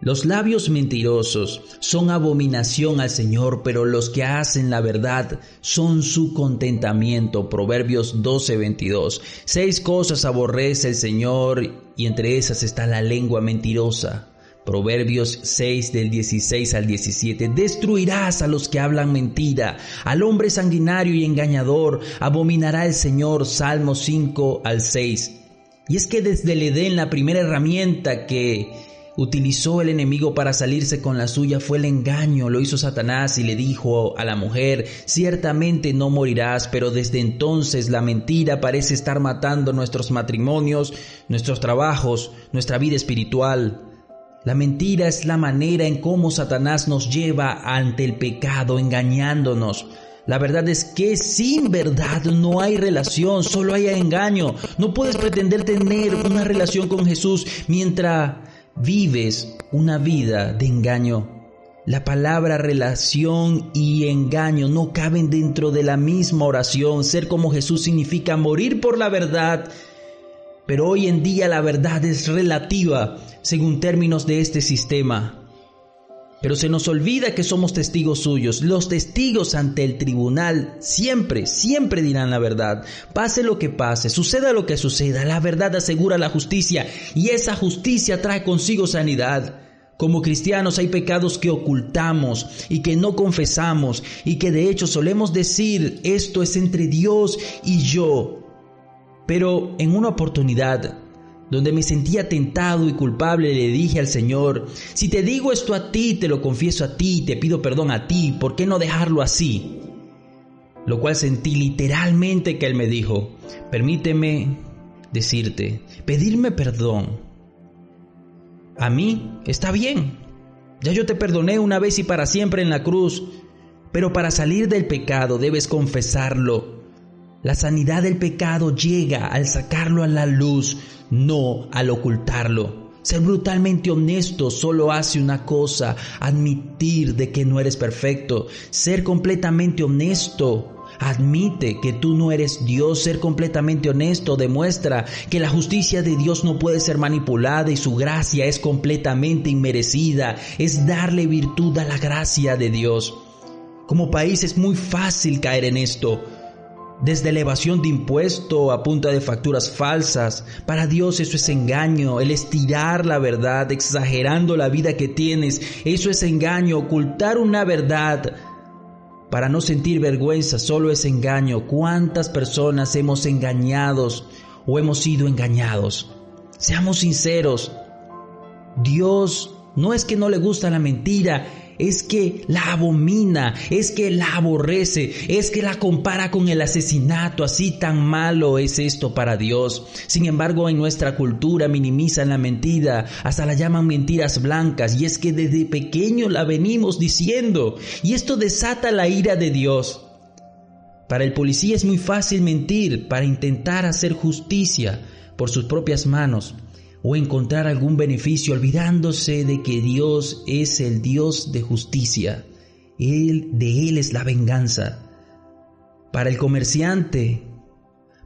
Los labios mentirosos son abominación al Señor, pero los que hacen la verdad son su contentamiento. Proverbios 12:22. Seis cosas aborrece el Señor y entre esas está la lengua mentirosa. Proverbios 6 del 16 al 17. Destruirás a los que hablan mentira, al hombre sanguinario y engañador, abominará el Señor. Salmo 5 al 6. Y es que desde el Edén la primera herramienta que utilizó el enemigo para salirse con la suya fue el engaño, lo hizo Satanás y le dijo a la mujer, ciertamente no morirás, pero desde entonces la mentira parece estar matando nuestros matrimonios, nuestros trabajos, nuestra vida espiritual. La mentira es la manera en cómo Satanás nos lleva ante el pecado, engañándonos. La verdad es que sin verdad no hay relación, solo hay engaño. No puedes pretender tener una relación con Jesús mientras vives una vida de engaño. La palabra relación y engaño no caben dentro de la misma oración. Ser como Jesús significa morir por la verdad pero hoy en día la verdad es relativa según términos de este sistema. Pero se nos olvida que somos testigos suyos. Los testigos ante el tribunal siempre, siempre dirán la verdad. Pase lo que pase, suceda lo que suceda, la verdad asegura la justicia y esa justicia trae consigo sanidad. Como cristianos hay pecados que ocultamos y que no confesamos y que de hecho solemos decir esto es entre Dios y yo. Pero en una oportunidad, donde me sentía tentado y culpable, le dije al Señor, si te digo esto a ti, te lo confieso a ti, te pido perdón a ti, ¿por qué no dejarlo así? Lo cual sentí literalmente que Él me dijo, permíteme decirte, pedirme perdón. A mí está bien, ya yo te perdoné una vez y para siempre en la cruz, pero para salir del pecado debes confesarlo la sanidad del pecado llega al sacarlo a la luz, no al ocultarlo. Ser brutalmente honesto solo hace una cosa, admitir de que no eres perfecto. Ser completamente honesto Admite que tú no eres Dios. Ser completamente honesto demuestra que la justicia de Dios no puede ser manipulada y su gracia es completamente inmerecida. Es darle virtud a la gracia de Dios. Como país es muy fácil caer en esto desde elevación de impuesto a punta de facturas falsas. Para Dios eso es engaño, el estirar la verdad, exagerando la vida que tienes, eso es engaño, ocultar una verdad. Para no sentir vergüenza solo es engaño. ¿Cuántas personas hemos engañados o hemos sido engañados? Seamos sinceros. Dios no es que no le gusta la mentira, es que la abomina, es que la aborrece, es que la compara con el asesinato, así tan malo es esto para Dios. Sin embargo, en nuestra cultura minimizan la mentira, hasta la llaman mentiras blancas, y es que desde pequeño la venimos diciendo, y esto desata la ira de Dios. Para el policía es muy fácil mentir para intentar hacer justicia por sus propias manos, o encontrar algún beneficio olvidándose de que Dios es el Dios de justicia. Él, de Él es la venganza. Para el comerciante,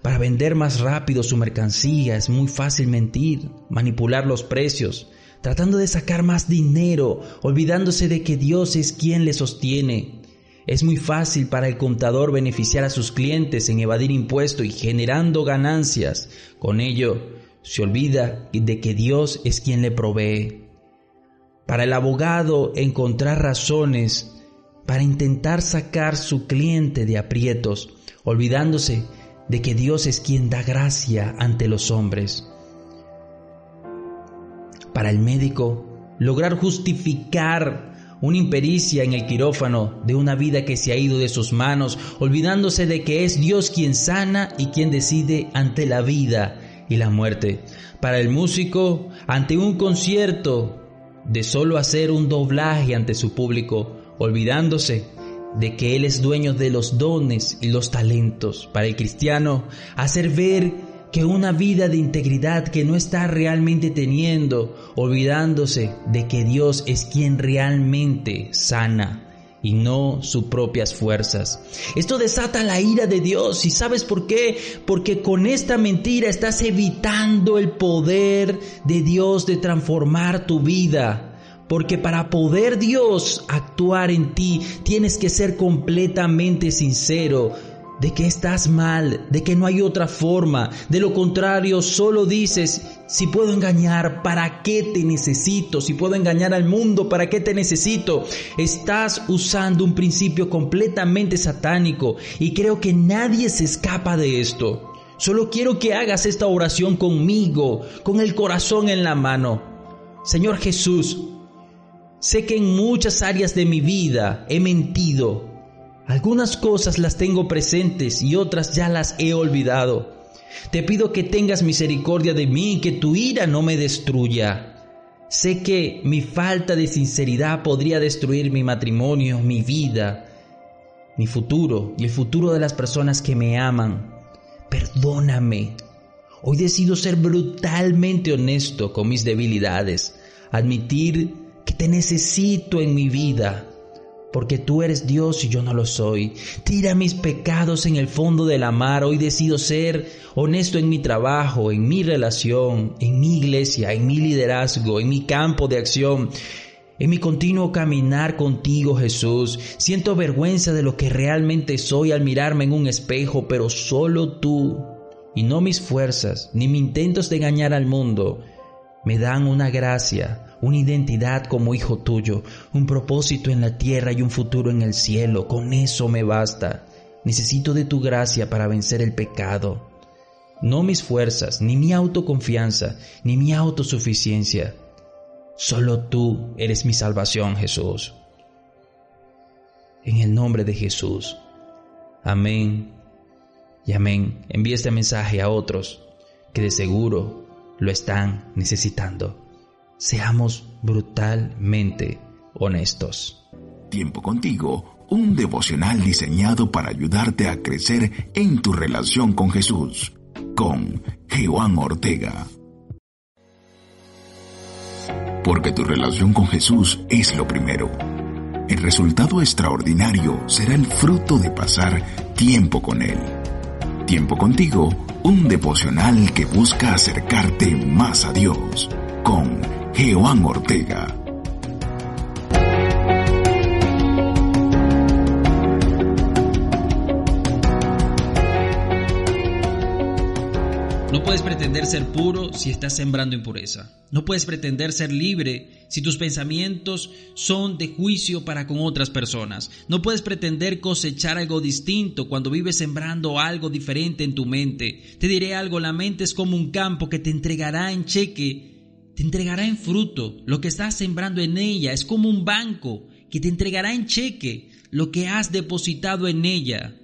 para vender más rápido su mercancía es muy fácil mentir, manipular los precios, tratando de sacar más dinero, olvidándose de que Dios es quien le sostiene. Es muy fácil para el contador beneficiar a sus clientes en evadir impuestos y generando ganancias. Con ello, se olvida de que Dios es quien le provee. Para el abogado encontrar razones para intentar sacar su cliente de aprietos, olvidándose de que Dios es quien da gracia ante los hombres. Para el médico, lograr justificar una impericia en el quirófano de una vida que se ha ido de sus manos, olvidándose de que es Dios quien sana y quien decide ante la vida y la muerte. Para el músico, ante un concierto, de solo hacer un doblaje ante su público, olvidándose de que Él es dueño de los dones y los talentos. Para el cristiano, hacer ver que una vida de integridad que no está realmente teniendo, olvidándose de que Dios es quien realmente sana y no sus propias fuerzas. Esto desata la ira de Dios. ¿Y sabes por qué? Porque con esta mentira estás evitando el poder de Dios de transformar tu vida. Porque para poder Dios actuar en ti, tienes que ser completamente sincero de que estás mal, de que no hay otra forma. De lo contrario, solo dices, si puedo engañar, ¿para qué te necesito? Si puedo engañar al mundo, ¿para qué te necesito? Estás usando un principio completamente satánico y creo que nadie se escapa de esto. Solo quiero que hagas esta oración conmigo, con el corazón en la mano. Señor Jesús, sé que en muchas áreas de mi vida he mentido, algunas cosas las tengo presentes y otras ya las he olvidado. Te pido que tengas misericordia de mí que tu ira no me destruya. Sé que mi falta de sinceridad podría destruir mi matrimonio, mi vida, mi futuro y el futuro de las personas que me aman. Perdóname. Hoy decido ser brutalmente honesto con mis debilidades, admitir que te necesito en mi vida porque tú eres Dios y yo no lo soy. Tira mis pecados en el fondo de la mar. Hoy decido ser honesto en mi trabajo, en mi relación, en mi iglesia, en mi liderazgo, en mi campo de acción. En mi continuo caminar contigo, Jesús, siento vergüenza de lo que realmente soy al mirarme en un espejo, pero solo tú, y no mis fuerzas, ni mis intentos de engañar al mundo, me dan una gracia, una identidad como hijo tuyo, un propósito en la tierra y un futuro en el cielo. Con eso me basta. Necesito de tu gracia para vencer el pecado. No mis fuerzas, ni mi autoconfianza, ni mi autosuficiencia. Solo tú eres mi salvación, Jesús. En el nombre de Jesús. Amén y amén. Envíe este mensaje a otros que de seguro lo están necesitando. Seamos brutalmente honestos. Tiempo contigo, un devocional diseñado para ayudarte a crecer en tu relación con Jesús, con Jehová Ortega. Porque tu relación con Jesús es lo primero. El resultado extraordinario será el fruto de pasar tiempo con Él. Tiempo contigo, un devocional que busca acercarte más a Dios, con Jehová Ortega. No puedes pretender ser puro si estás sembrando impureza. No puedes pretender ser libre si tus pensamientos son de juicio para con otras personas. No puedes pretender cosechar algo distinto cuando vives sembrando algo diferente en tu mente. Te diré algo, la mente es como un campo que te entregará en cheque te entregará en fruto lo que estás sembrando en ella. Es como un banco que te entregará en cheque lo que has depositado en ella.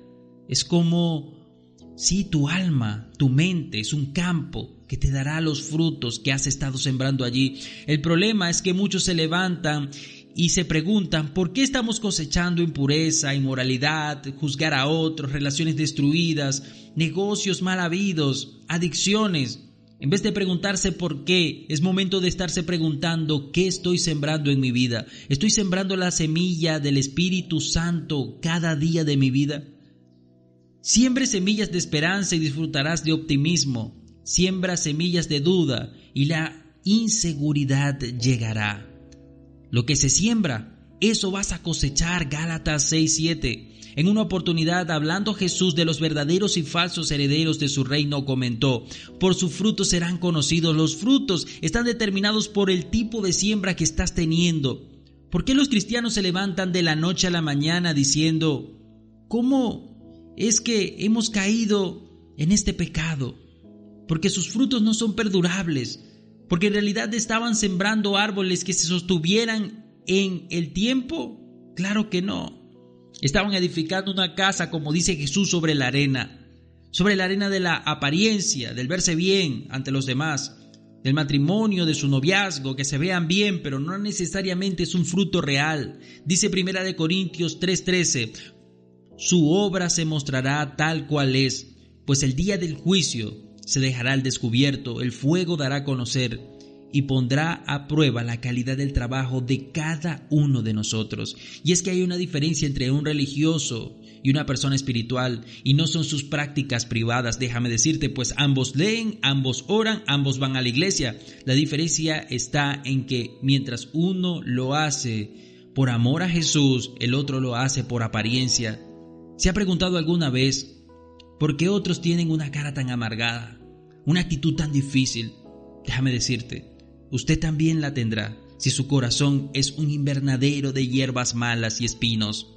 Es como si tu alma, tu mente es un campo que te dará los frutos que has estado sembrando allí. El problema es que muchos se levantan y se preguntan por qué estamos cosechando impureza, inmoralidad, juzgar a otros, relaciones destruidas, negocios mal habidos, adicciones. En vez de preguntarse por qué, es momento de estarse preguntando qué estoy sembrando en mi vida. ¿Estoy sembrando la semilla del Espíritu Santo cada día de mi vida? Siembre semillas de esperanza y disfrutarás de optimismo. Siembra semillas de duda y la inseguridad llegará. Lo que se siembra, eso vas a cosechar. Gálatas 6:7. En una oportunidad, hablando Jesús de los verdaderos y falsos herederos de su reino, comentó, por sus frutos serán conocidos. Los frutos están determinados por el tipo de siembra que estás teniendo. ¿Por qué los cristianos se levantan de la noche a la mañana diciendo, ¿cómo es que hemos caído en este pecado? Porque sus frutos no son perdurables, porque en realidad estaban sembrando árboles que se sostuvieran en el tiempo. Claro que no. Estaban edificando una casa, como dice Jesús, sobre la arena, sobre la arena de la apariencia, del verse bien ante los demás, del matrimonio, de su noviazgo, que se vean bien, pero no necesariamente es un fruto real. Dice Primera de Corintios 3:13, su obra se mostrará tal cual es, pues el día del juicio se dejará al descubierto, el fuego dará a conocer y pondrá a prueba la calidad del trabajo de cada uno de nosotros. Y es que hay una diferencia entre un religioso y una persona espiritual y no son sus prácticas privadas, déjame decirte, pues ambos leen, ambos oran, ambos van a la iglesia. La diferencia está en que mientras uno lo hace por amor a Jesús, el otro lo hace por apariencia. ¿Se ha preguntado alguna vez por qué otros tienen una cara tan amargada, una actitud tan difícil? Déjame decirte, usted también la tendrá si su corazón es un invernadero de hierbas malas y espinos.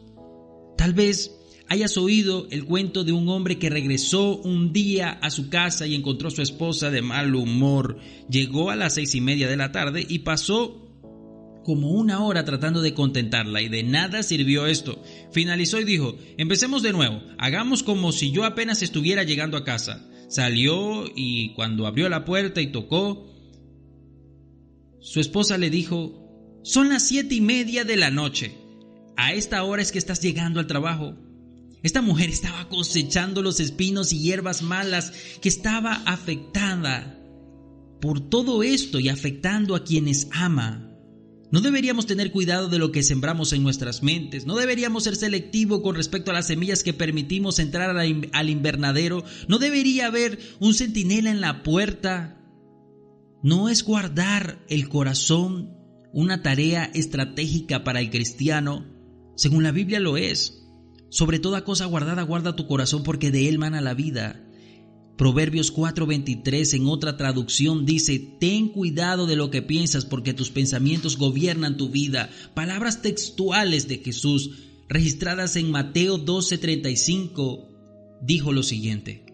Tal vez hayas oído el cuento de un hombre que regresó un día a su casa y encontró a su esposa de mal humor. Llegó a las seis y media de la tarde y pasó como una hora tratando de contentarla y de nada sirvió esto. Finalizó y dijo, empecemos de nuevo, hagamos como si yo apenas estuviera llegando a casa. Salió y cuando abrió la puerta y tocó, su esposa le dijo, son las siete y media de la noche. A esta hora es que estás llegando al trabajo. Esta mujer estaba cosechando los espinos y hierbas malas que estaba afectada por todo esto y afectando a quienes ama. No deberíamos tener cuidado de lo que sembramos en nuestras mentes, no deberíamos ser selectivos con respecto a las semillas que permitimos entrar al invernadero, no debería haber un centinela en la puerta ¿No es guardar el corazón una tarea estratégica para el cristiano? Según la Biblia lo es. Sobre toda cosa guardada, guarda tu corazón porque de él mana la vida. Proverbios 4:23 en otra traducción dice, ten cuidado de lo que piensas porque tus pensamientos gobiernan tu vida. Palabras textuales de Jesús registradas en Mateo 12:35 dijo lo siguiente,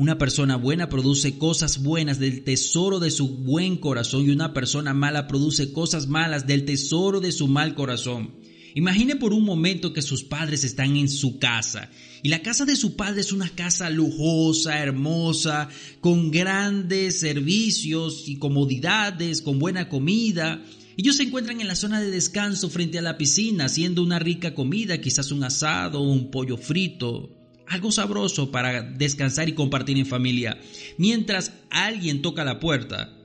una persona buena produce cosas buenas del tesoro de su buen corazón y una persona mala produce cosas malas del tesoro de su mal corazón. Imagine por un momento que sus padres están en su casa y la casa de su padre es una casa lujosa, hermosa, con grandes servicios y comodidades, con buena comida. Ellos se encuentran en la zona de descanso frente a la piscina haciendo una rica comida, quizás un asado o un pollo frito algo sabroso para descansar y compartir en familia, mientras alguien toca la puerta.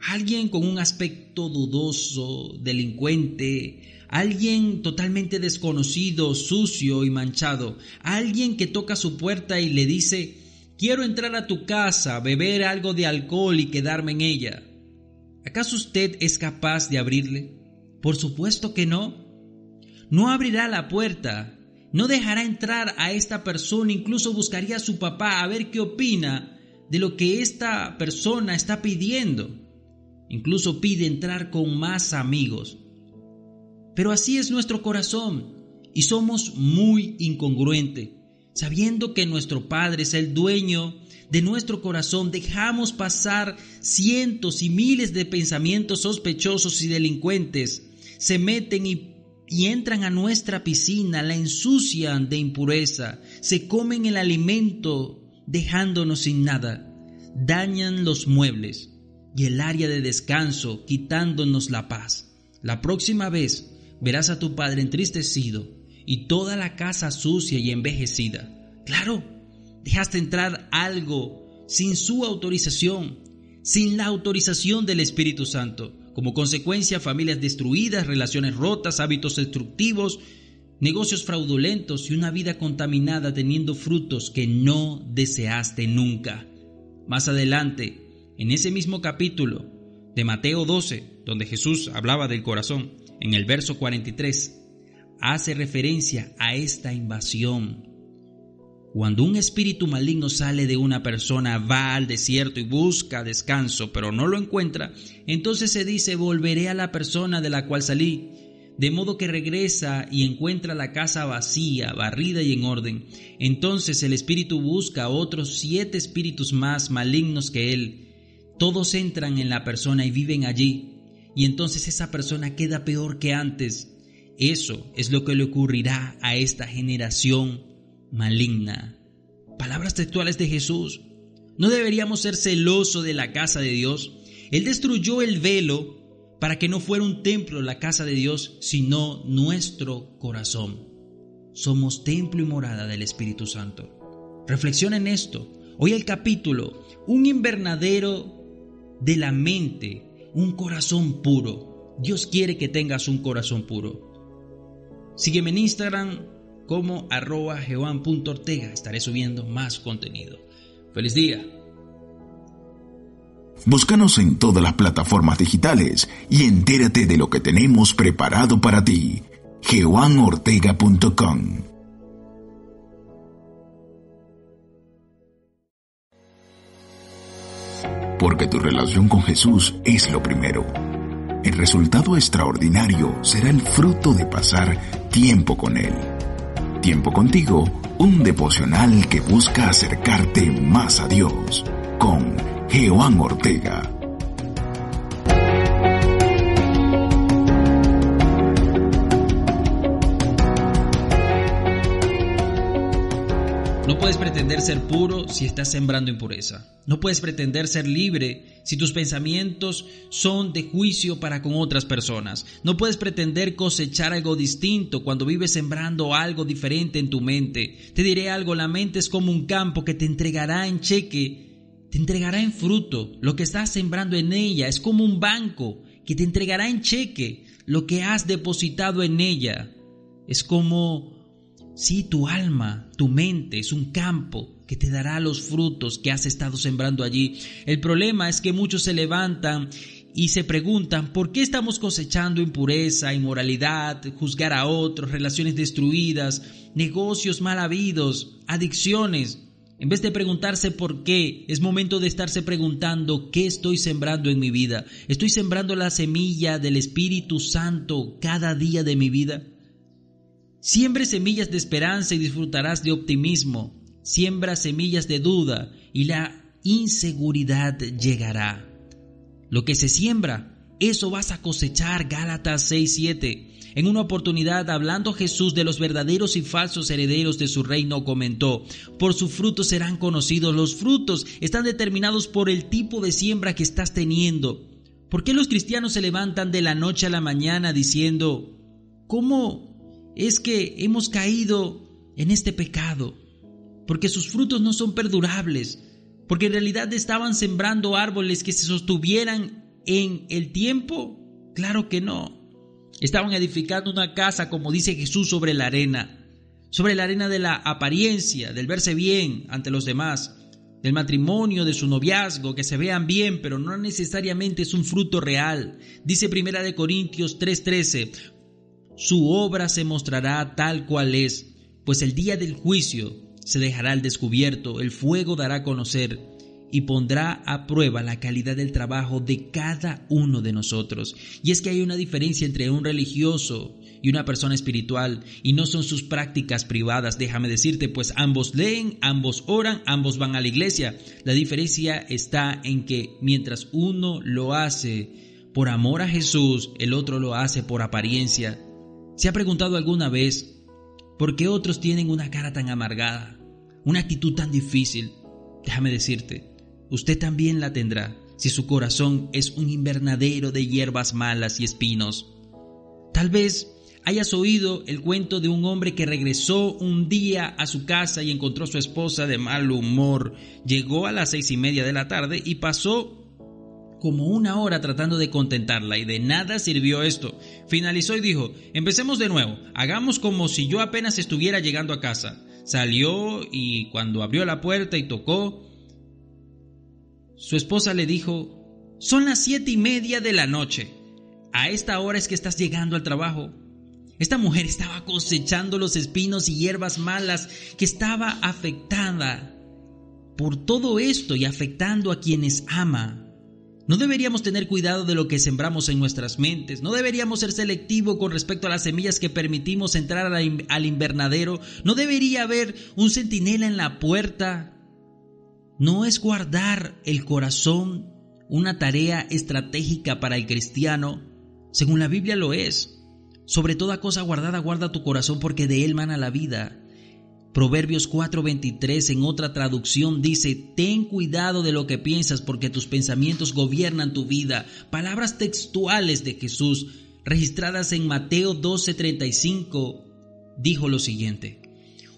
Alguien con un aspecto dudoso, delincuente, alguien totalmente desconocido, sucio y manchado, alguien que toca su puerta y le dice, quiero entrar a tu casa, beber algo de alcohol y quedarme en ella. ¿Acaso usted es capaz de abrirle? Por supuesto que no. No abrirá la puerta, no dejará entrar a esta persona, incluso buscaría a su papá a ver qué opina de lo que esta persona está pidiendo. Incluso pide entrar con más amigos. Pero así es nuestro corazón y somos muy incongruentes. Sabiendo que nuestro Padre es el dueño de nuestro corazón, dejamos pasar cientos y miles de pensamientos sospechosos y delincuentes. Se meten y y entran a nuestra piscina, la ensucian de impureza, se comen el alimento dejándonos sin nada, dañan los muebles y el área de descanso quitándonos la paz. La próxima vez verás a tu padre entristecido y toda la casa sucia y envejecida. Claro, dejaste entrar algo sin su autorización, sin la autorización del Espíritu Santo. Como consecuencia, familias destruidas, relaciones rotas, hábitos destructivos, negocios fraudulentos y una vida contaminada teniendo frutos que no deseaste nunca. Más adelante, en ese mismo capítulo de Mateo 12, donde Jesús hablaba del corazón, en el verso 43, hace referencia a esta invasión cuando un espíritu maligno sale de una persona, va al desierto y busca descanso, pero no lo encuentra, entonces se dice, volveré a la persona de la cual salí. De modo que regresa y encuentra la casa vacía, barrida y en orden. Entonces el espíritu busca a otros siete espíritus más malignos que él. Todos entran en la persona y viven allí. Y entonces esa persona queda peor que antes. Eso es lo que le ocurrirá a esta generación maligna. Palabras textuales de Jesús. No deberíamos ser celosos de la casa de Dios. Él destruyó el velo para que no fuera un templo la casa de Dios, sino nuestro corazón. Somos templo y morada del Espíritu Santo. Reflexiona en esto. Hoy el capítulo, un invernadero de la mente, un corazón puro. Dios quiere que tengas un corazón puro. Sígueme en Instagram, como arroba geoan.ortega. Estaré subiendo más contenido. Feliz día. Búscanos en todas las plataformas digitales y entérate de lo que tenemos preparado para ti. geoanortega.com Porque tu relación con Jesús es lo primero. El resultado extraordinario será el fruto de pasar tiempo con Él. Tiempo contigo, un devocional que busca acercarte más a Dios con Jehová Ortega. No puedes pretender ser puro si estás sembrando impureza. No puedes pretender ser libre si tus pensamientos son de juicio para con otras personas. No puedes pretender cosechar algo distinto cuando vives sembrando algo diferente en tu mente. Te diré algo, la mente es como un campo que te entregará en cheque, te entregará en fruto. Lo que estás sembrando en ella es como un banco que te entregará en cheque lo que has depositado en ella. Es como Sí, tu alma, tu mente es un campo que te dará los frutos que has estado sembrando allí. El problema es que muchos se levantan y se preguntan por qué estamos cosechando impureza, inmoralidad, juzgar a otros, relaciones destruidas, negocios mal habidos, adicciones. En vez de preguntarse por qué, es momento de estarse preguntando qué estoy sembrando en mi vida. ¿Estoy sembrando la semilla del Espíritu Santo cada día de mi vida? Siembre semillas de esperanza y disfrutarás de optimismo. Siembra semillas de duda y la inseguridad llegará. Lo que se siembra, eso vas a cosechar. Gálatas 6:7. En una oportunidad, hablando Jesús de los verdaderos y falsos herederos de su reino, comentó, por sus frutos serán conocidos. Los frutos están determinados por el tipo de siembra que estás teniendo. ¿Por qué los cristianos se levantan de la noche a la mañana diciendo, ¿cómo es que hemos caído en este pecado, porque sus frutos no son perdurables, porque en realidad estaban sembrando árboles que se sostuvieran en el tiempo. Claro que no. Estaban edificando una casa, como dice Jesús, sobre la arena, sobre la arena de la apariencia, del verse bien ante los demás, del matrimonio, de su noviazgo, que se vean bien, pero no necesariamente es un fruto real. Dice Primera de Corintios 3:13, su obra se mostrará tal cual es, pues el día del juicio se dejará al descubierto, el fuego dará a conocer y pondrá a prueba la calidad del trabajo de cada uno de nosotros. Y es que hay una diferencia entre un religioso y una persona espiritual, y no son sus prácticas privadas, déjame decirte, pues ambos leen, ambos oran, ambos van a la iglesia. La diferencia está en que mientras uno lo hace por amor a Jesús, el otro lo hace por apariencia ¿Se ha preguntado alguna vez por qué otros tienen una cara tan amargada, una actitud tan difícil? Déjame decirte, usted también la tendrá si su corazón es un invernadero de hierbas malas y espinos. Tal vez hayas oído el cuento de un hombre que regresó un día a su casa y encontró a su esposa de mal humor. Llegó a las seis y media de la tarde y pasó como una hora tratando de contentarla y de nada sirvió esto. Finalizó y dijo, empecemos de nuevo, hagamos como si yo apenas estuviera llegando a casa. Salió y cuando abrió la puerta y tocó, su esposa le dijo, son las siete y media de la noche. A esta hora es que estás llegando al trabajo. Esta mujer estaba cosechando los espinos y hierbas malas que estaba afectada por todo esto y afectando a quienes ama. No deberíamos tener cuidado de lo que sembramos en nuestras mentes. No deberíamos ser selectivos con respecto a las semillas que permitimos entrar al invernadero. No debería haber un centinela en la puerta. No es guardar el corazón una tarea estratégica para el cristiano. Según la Biblia lo es. Sobre toda cosa guardada, guarda tu corazón porque de él mana la vida. Proverbios 4:23 en otra traducción dice, ten cuidado de lo que piensas porque tus pensamientos gobiernan tu vida. Palabras textuales de Jesús registradas en Mateo 12:35 dijo lo siguiente.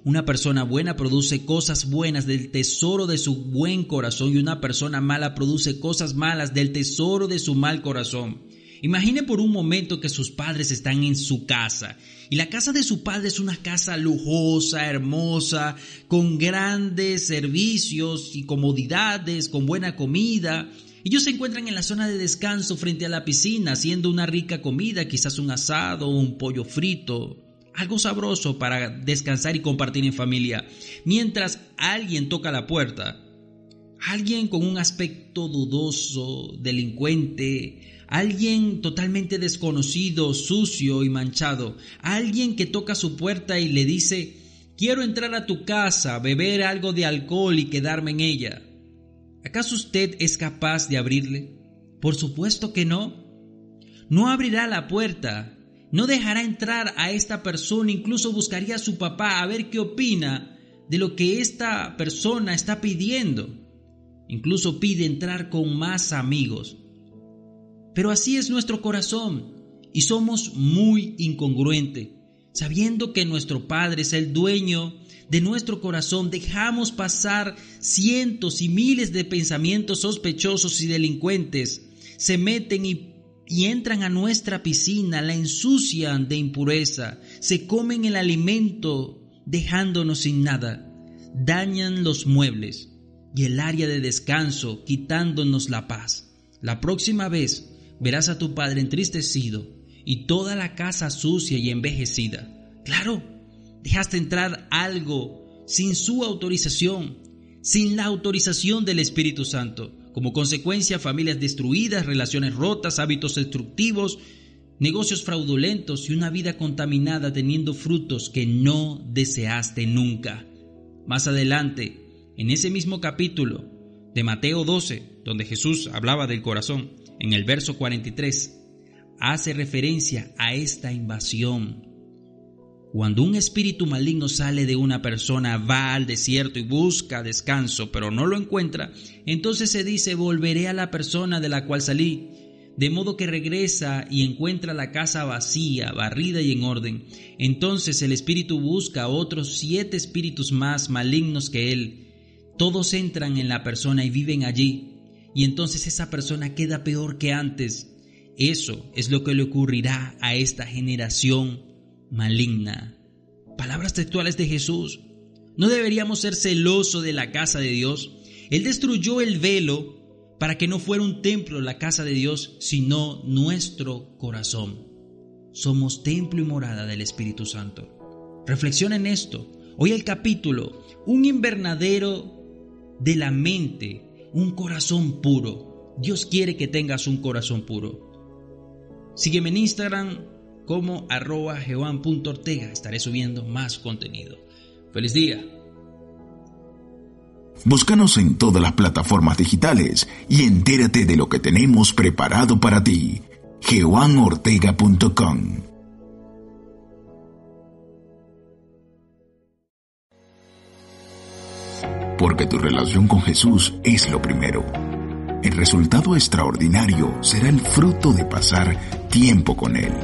Una persona buena produce cosas buenas del tesoro de su buen corazón y una persona mala produce cosas malas del tesoro de su mal corazón. Imagine por un momento que sus padres están en su casa y la casa de su padre es una casa lujosa, hermosa, con grandes servicios y comodidades, con buena comida. Ellos se encuentran en la zona de descanso frente a la piscina haciendo una rica comida, quizás un asado o un pollo frito, algo sabroso para descansar y compartir en familia, mientras alguien toca la puerta. Alguien con un aspecto dudoso, delincuente, alguien totalmente desconocido, sucio y manchado, alguien que toca su puerta y le dice, quiero entrar a tu casa, beber algo de alcohol y quedarme en ella. ¿Acaso usted es capaz de abrirle? Por supuesto que no. No abrirá la puerta, no dejará entrar a esta persona, incluso buscaría a su papá a ver qué opina de lo que esta persona está pidiendo. Incluso pide entrar con más amigos. Pero así es nuestro corazón y somos muy incongruentes. Sabiendo que nuestro Padre es el dueño de nuestro corazón, dejamos pasar cientos y miles de pensamientos sospechosos y delincuentes. Se meten y, y entran a nuestra piscina, la ensucian de impureza, se comen el alimento dejándonos sin nada, dañan los muebles y el área de descanso quitándonos la paz. La próxima vez verás a tu padre entristecido y toda la casa sucia y envejecida. Claro, dejaste entrar algo sin su autorización, sin la autorización del Espíritu Santo. Como consecuencia, familias destruidas, relaciones rotas, hábitos destructivos, negocios fraudulentos y una vida contaminada teniendo frutos que no deseaste nunca. Más adelante, en ese mismo capítulo de Mateo 12, donde Jesús hablaba del corazón, en el verso 43, hace referencia a esta invasión. Cuando un espíritu maligno sale de una persona, va al desierto y busca descanso, pero no lo encuentra, entonces se dice, volveré a la persona de la cual salí. De modo que regresa y encuentra la casa vacía, barrida y en orden. Entonces el espíritu busca a otros siete espíritus más malignos que él. Todos entran en la persona y viven allí y entonces esa persona queda peor que antes. Eso es lo que le ocurrirá a esta generación maligna. Palabras textuales de Jesús. No deberíamos ser celosos de la casa de Dios. Él destruyó el velo para que no fuera un templo la casa de Dios, sino nuestro corazón. Somos templo y morada del Espíritu Santo. Reflexiona en esto. Hoy el capítulo, un invernadero de la mente un corazón puro. Dios quiere que tengas un corazón puro. Sígueme en Instagram como arroba. Estaré subiendo más contenido. Feliz día. Búscanos en todas las plataformas digitales y entérate de lo que tenemos preparado para ti. geoanortega.com porque tu relación con Jesús es lo primero. El resultado extraordinario será el fruto de pasar tiempo con Él.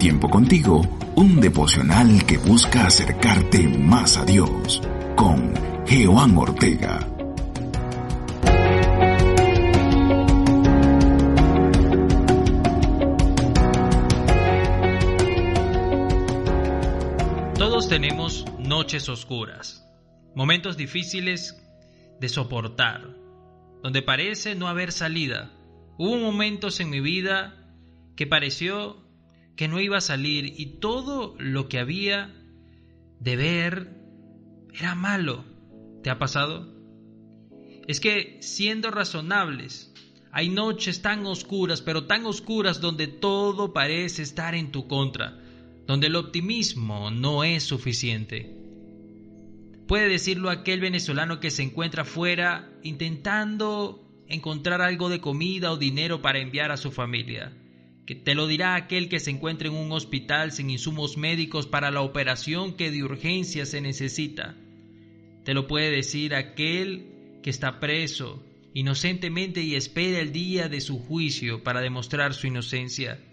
Tiempo contigo, un devocional que busca acercarte más a Dios, con Jehová Ortega. Todos tenemos noches oscuras momentos difíciles de soportar, donde parece no haber salida. Hubo momentos en mi vida que pareció que no iba a salir y todo lo que había de ver era malo. ¿Te ha pasado? Es que, siendo razonables, hay noches tan oscuras, pero tan oscuras donde todo parece estar en tu contra, donde el optimismo no es suficiente. Puede decirlo aquel venezolano que se encuentra fuera intentando encontrar algo de comida o dinero para enviar a su familia. Que te lo dirá aquel que se encuentra en un hospital sin insumos médicos para la operación que de urgencia se necesita. Te lo puede decir aquel que está preso inocentemente y espera el día de su juicio para demostrar su inocencia.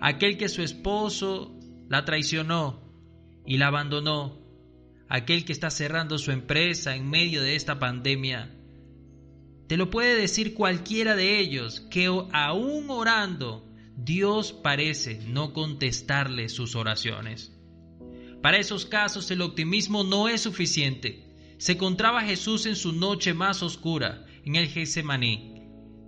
Aquel que su esposo la traicionó y la abandonó aquel que está cerrando su empresa en medio de esta pandemia. Te lo puede decir cualquiera de ellos, que aún orando Dios parece no contestarle sus oraciones. Para esos casos el optimismo no es suficiente. Se encontraba Jesús en su noche más oscura, en el Getsemaní.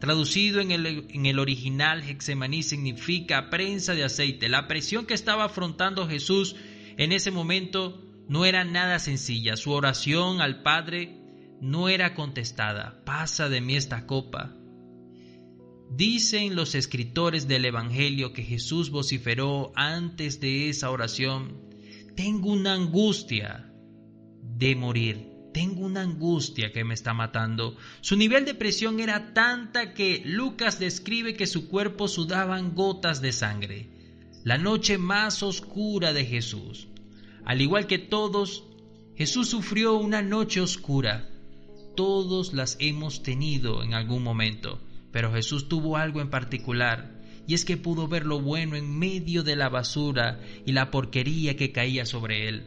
Traducido en el, original, Getsemaní significa prensa de aceite. La presión que estaba afrontando Jesús en ese momento no era nada sencilla. Su oración al Padre no era contestada. Pasa de mí esta copa. Dicen los escritores del Evangelio que Jesús vociferó antes de esa oración, tengo una angustia de morir, tengo una angustia que me está matando. Su nivel de presión era tanta que Lucas describe que su cuerpo sudaban gotas de sangre. La noche más oscura de Jesús. Al igual que todos, Jesús sufrió una noche oscura. Todos las hemos tenido en algún momento. Pero Jesús tuvo algo en particular, y es que pudo ver lo bueno en medio de la basura y la porquería que caía sobre él.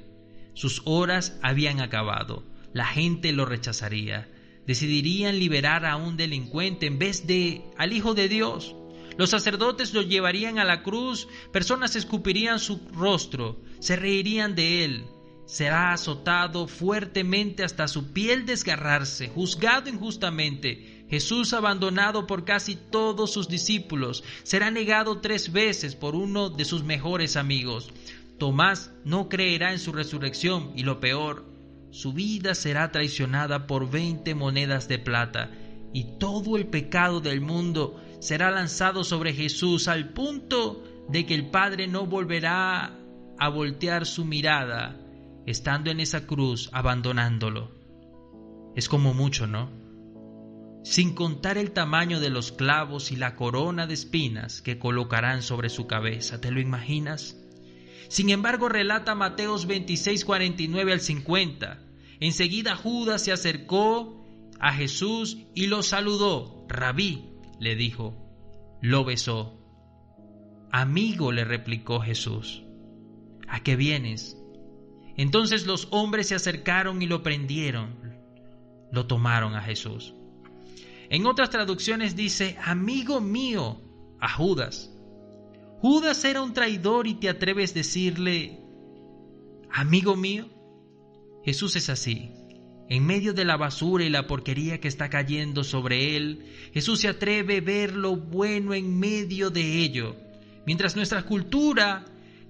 Sus horas habían acabado, la gente lo rechazaría, decidirían liberar a un delincuente en vez de al Hijo de Dios. Los sacerdotes lo llevarían a la cruz, personas escupirían su rostro, se reirían de él, será azotado fuertemente hasta su piel desgarrarse, juzgado injustamente, Jesús, abandonado por casi todos sus discípulos, será negado tres veces por uno de sus mejores amigos. Tomás no creerá en su resurrección y lo peor, su vida será traicionada por veinte monedas de plata y todo el pecado del mundo será lanzado sobre Jesús al punto de que el Padre no volverá a voltear su mirada estando en esa cruz abandonándolo. Es como mucho, ¿no? sin contar el tamaño de los clavos y la corona de espinas que colocarán sobre su cabeza. ¿Te lo imaginas? Sin embargo, relata Mateos 26, 49 al 50. Enseguida Judas se acercó a Jesús y lo saludó. Rabí, le dijo. Lo besó. Amigo, le replicó Jesús. ¿A qué vienes? Entonces los hombres se acercaron y lo prendieron. Lo tomaron a Jesús. En otras traducciones dice, amigo mío, a Judas. Judas era un traidor y te atreves a decirle, amigo mío. Jesús es así. En medio de la basura y la porquería que está cayendo sobre él, Jesús se atreve a ver lo bueno en medio de ello. Mientras nuestra cultura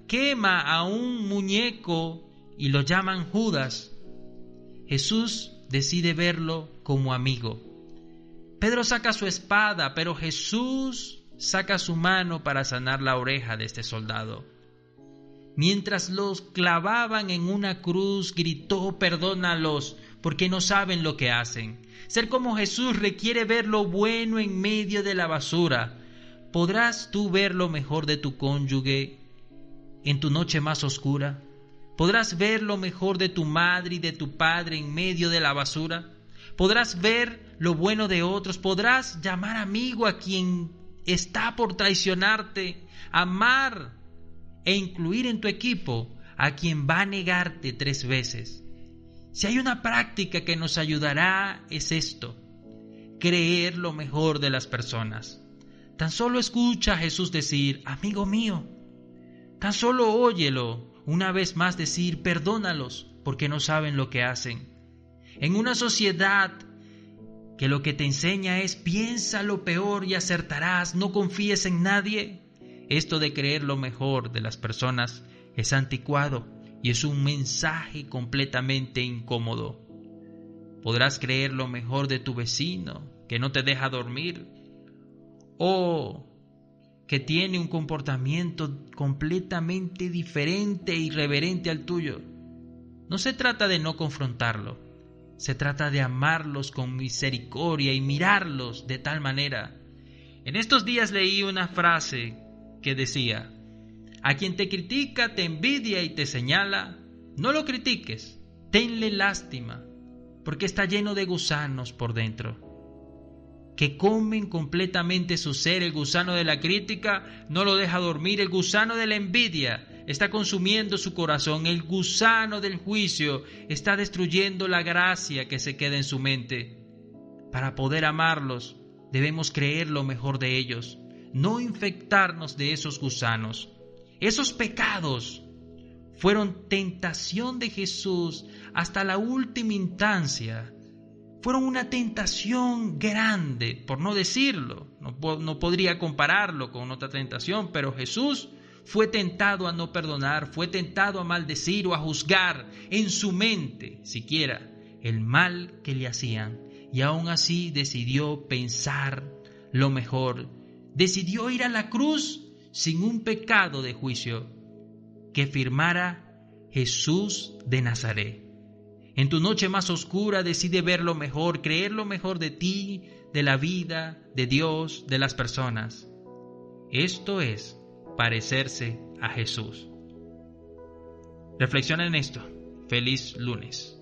quema a un muñeco y lo llaman Judas, Jesús decide verlo como amigo. Pedro saca su espada, pero Jesús saca su mano para sanar la oreja de este soldado. Mientras los clavaban en una cruz, gritó, perdónalos, porque no saben lo que hacen. Ser como Jesús requiere ver lo bueno en medio de la basura. ¿Podrás tú ver lo mejor de tu cónyuge en tu noche más oscura? ¿Podrás ver lo mejor de tu madre y de tu padre en medio de la basura? podrás ver lo bueno de otros, podrás llamar amigo a quien está por traicionarte, amar e incluir en tu equipo a quien va a negarte tres veces. Si hay una práctica que nos ayudará es esto, creer lo mejor de las personas. Tan solo escucha a Jesús decir, amigo mío, tan solo óyelo una vez más decir, perdónalos porque no saben lo que hacen. En una sociedad que lo que te enseña es piensa lo peor y acertarás, no confíes en nadie, esto de creer lo mejor de las personas es anticuado y es un mensaje completamente incómodo. Podrás creer lo mejor de tu vecino, que no te deja dormir, o que tiene un comportamiento completamente diferente e irreverente al tuyo. No se trata de no confrontarlo, se trata de amarlos con misericordia y mirarlos de tal manera. En estos días leí una frase que decía, a quien te critica, te envidia y te señala, no lo critiques, tenle lástima, porque está lleno de gusanos por dentro que comen completamente su ser. El gusano de la crítica no lo deja dormir. El gusano de la envidia está consumiendo su corazón. El gusano del juicio está destruyendo la gracia que se queda en su mente. Para poder amarlos, debemos creer lo mejor de ellos. no infectarnos de esos gusanos. Esos pecados fueron tentación de Jesús hasta la última instancia. Fueron una tentación grande, por no decirlo. No, podría compararlo con otra tentación, pero Jesús fue tentado a no perdonar, fue tentado a maldecir o a juzgar en su mente siquiera el mal que le hacían. Y aún así decidió pensar lo mejor. Decidió ir a la cruz sin un pecado de juicio que firmara Jesús de Nazaret. En tu noche más oscura decide ver lo mejor, creer lo mejor de ti, de la vida, de Dios, de las personas. Esto es parecerse a Jesús. Reflexiona en esto. Feliz lunes.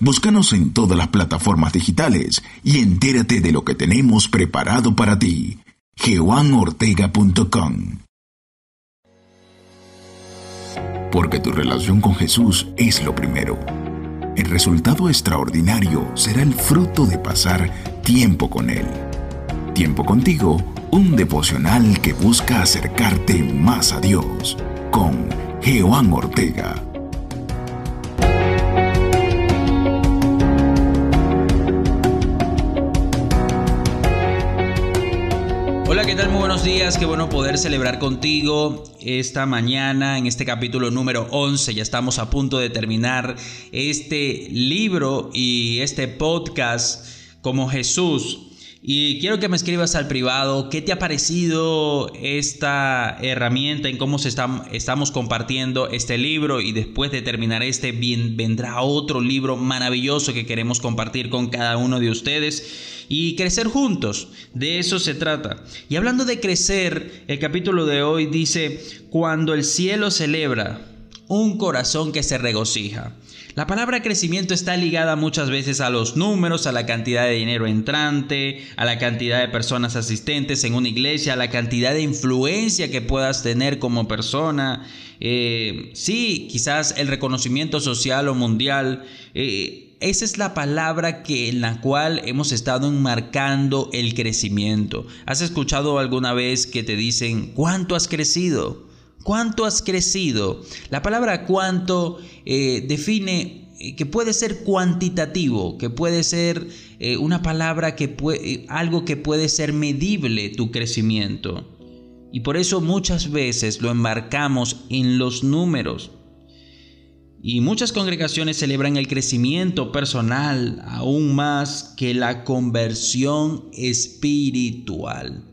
Búscanos en todas las plataformas digitales y entérate de lo que tenemos preparado para ti. GeoanOrtega.com Porque tu relación con Jesús es lo primero. El resultado extraordinario será el fruto de pasar tiempo con Él. Tiempo contigo, un devocional que busca acercarte más a Dios. Con Jehová Ortega. Hola, ¿qué tal? Muy buenos días, qué bueno poder celebrar contigo esta mañana en este capítulo número 11. Ya estamos a punto de terminar este libro y este podcast como Jesús y quiero que me escribas al privado qué te ha parecido esta herramienta, en cómo se estamos compartiendo este libro y después de terminar este vendrá otro libro maravilloso que queremos compartir con cada uno de ustedes y crecer juntos. De eso se trata. Y hablando de crecer, el capítulo de hoy dice, cuando el cielo celebra, un corazón que se regocija. La palabra crecimiento está ligada muchas veces a los números, a la cantidad de dinero entrante, a la cantidad de personas asistentes en una iglesia, a la cantidad de influencia que puedas tener como persona. Eh, sí, quizás el reconocimiento social o mundial. Eh, esa es la palabra que, en la cual hemos estado enmarcando el crecimiento. ¿Has escuchado alguna vez que te dicen, ¿cuánto has crecido? ¿Cuánto has crecido? La palabra cuánto eh, define eh, que puede ser cuantitativo, que puede ser eh, una palabra que algo que puede ser medible tu crecimiento. Y por eso muchas veces lo embarcamos en los números. Y muchas congregaciones celebran el crecimiento personal aún más que la conversión espiritual.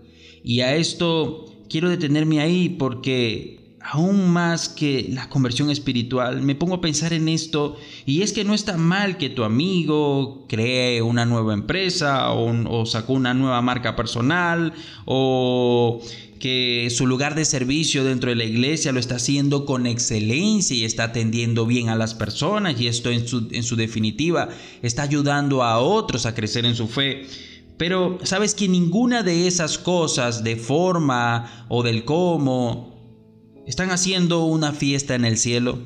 Y a esto quiero detenerme ahí porque aún más que la conversión espiritual, me pongo a pensar en esto y es que no está mal que tu amigo cree una nueva empresa o, sacó una nueva marca personal o que su lugar de servicio dentro de la iglesia lo está haciendo con excelencia y está atendiendo bien a las personas y esto en su, en su definitiva está ayudando a otros a crecer en su fe. Pero sabes que ninguna de esas cosas de forma o del cómo ¿Están haciendo una fiesta en el cielo?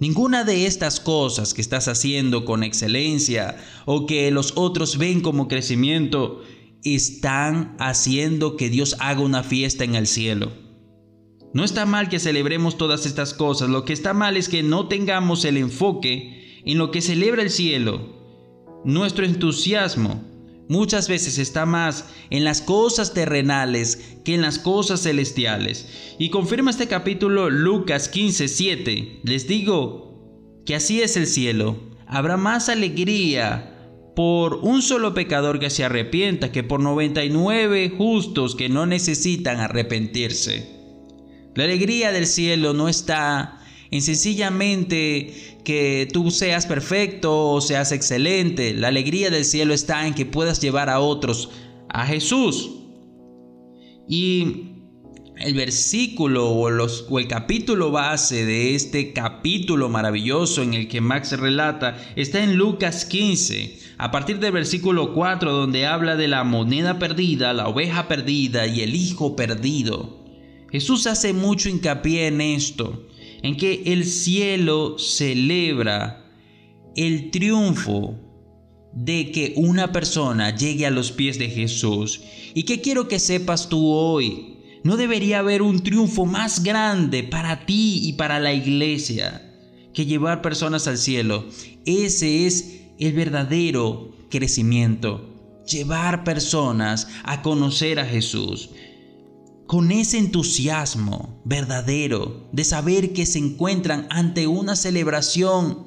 Ninguna de estas cosas que estás haciendo con excelencia o que los otros ven como crecimiento están haciendo que Dios haga una fiesta en el cielo. No está mal que celebremos todas estas cosas, lo que está mal es que no tengamos el enfoque en lo que celebra el cielo. Nuestro entusiasmo muchas veces está más en las cosas terrenales que en las cosas celestiales. Y confirma este capítulo Lucas 15, 7. Les digo que así es el cielo. Habrá más alegría por un solo pecador que se arrepienta que por 99 justos que no necesitan arrepentirse. La alegría del cielo no está en sencillamente que tú seas perfecto o seas excelente. La alegría del cielo está en que puedas llevar a otros a Jesús. Y el versículo o, los, o, el capítulo base de este capítulo maravilloso en el que Max relata está en Lucas 15, a partir del versículo 4 donde habla de la moneda perdida, la oveja perdida y el hijo perdido. Jesús hace mucho hincapié en esto en que el cielo celebra el triunfo de que una persona llegue a los pies de Jesús. ¿Y qué quiero que sepas tú hoy? No debería haber un triunfo más grande para ti y para la iglesia que llevar personas al cielo. Ese es el verdadero crecimiento. Llevar personas a conocer a Jesús. Con ese entusiasmo verdadero de saber que se encuentran ante una celebración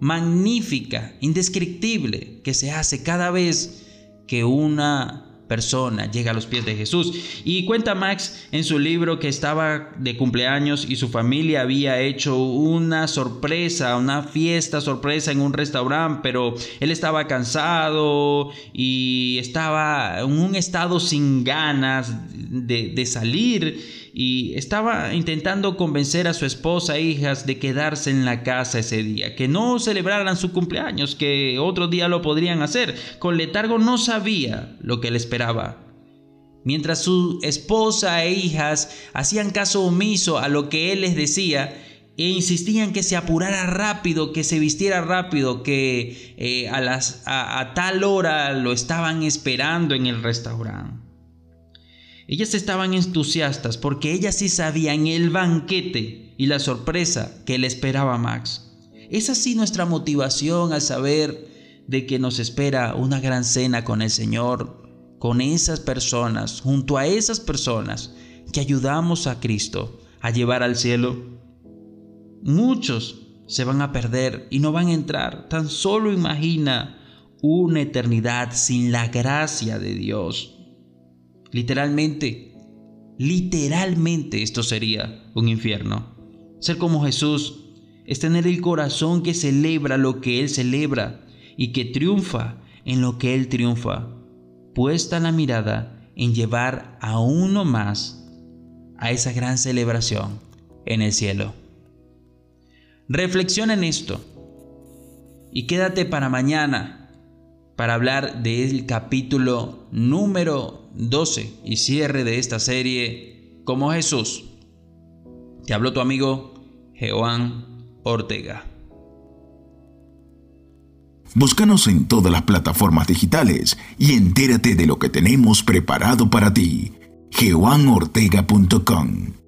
magnífica, indescriptible, que se hace cada vez que una persona llega a los pies de Jesús. Y cuenta Max en su libro que estaba de cumpleaños y su familia había hecho una sorpresa, una fiesta sorpresa en un restaurante, pero él estaba cansado y estaba en un estado sin ganas de, de salir y estaba intentando convencer a su esposa e hijas de quedarse en la casa ese día, que no celebraran su cumpleaños, que otro día lo podrían hacer. Con letargo no sabía lo que le esperaba. Mientras su esposa e hijas hacían caso omiso a lo que él les decía, e insistían que se apurara rápido, que se vistiera rápido, que eh, a, a tal hora lo estaban esperando en el restaurante. Ellas estaban entusiastas porque ellas sí sabían el banquete y la sorpresa que le esperaba a Max. Es así nuestra motivación al saber de que nos espera una gran cena con el Señor, con esas personas, junto a esas personas que ayudamos a Cristo a llevar al cielo. Muchos se van a perder y no van a entrar. Tan solo imagina una eternidad sin la gracia de Dios. Literalmente, literalmente esto sería un infierno. Ser como Jesús es tener el corazón que celebra lo que Él celebra y que triunfa en lo que Él triunfa, puesta la mirada en llevar a uno más a esa gran celebración en el cielo. Reflexiona en esto y quédate para mañana para hablar del capítulo número 12 y cierre de esta serie como Jesús. Te habló tu amigo Joan Ortega. Búscanos en todas las plataformas digitales y entérate de lo que tenemos preparado para ti. geoanortega.com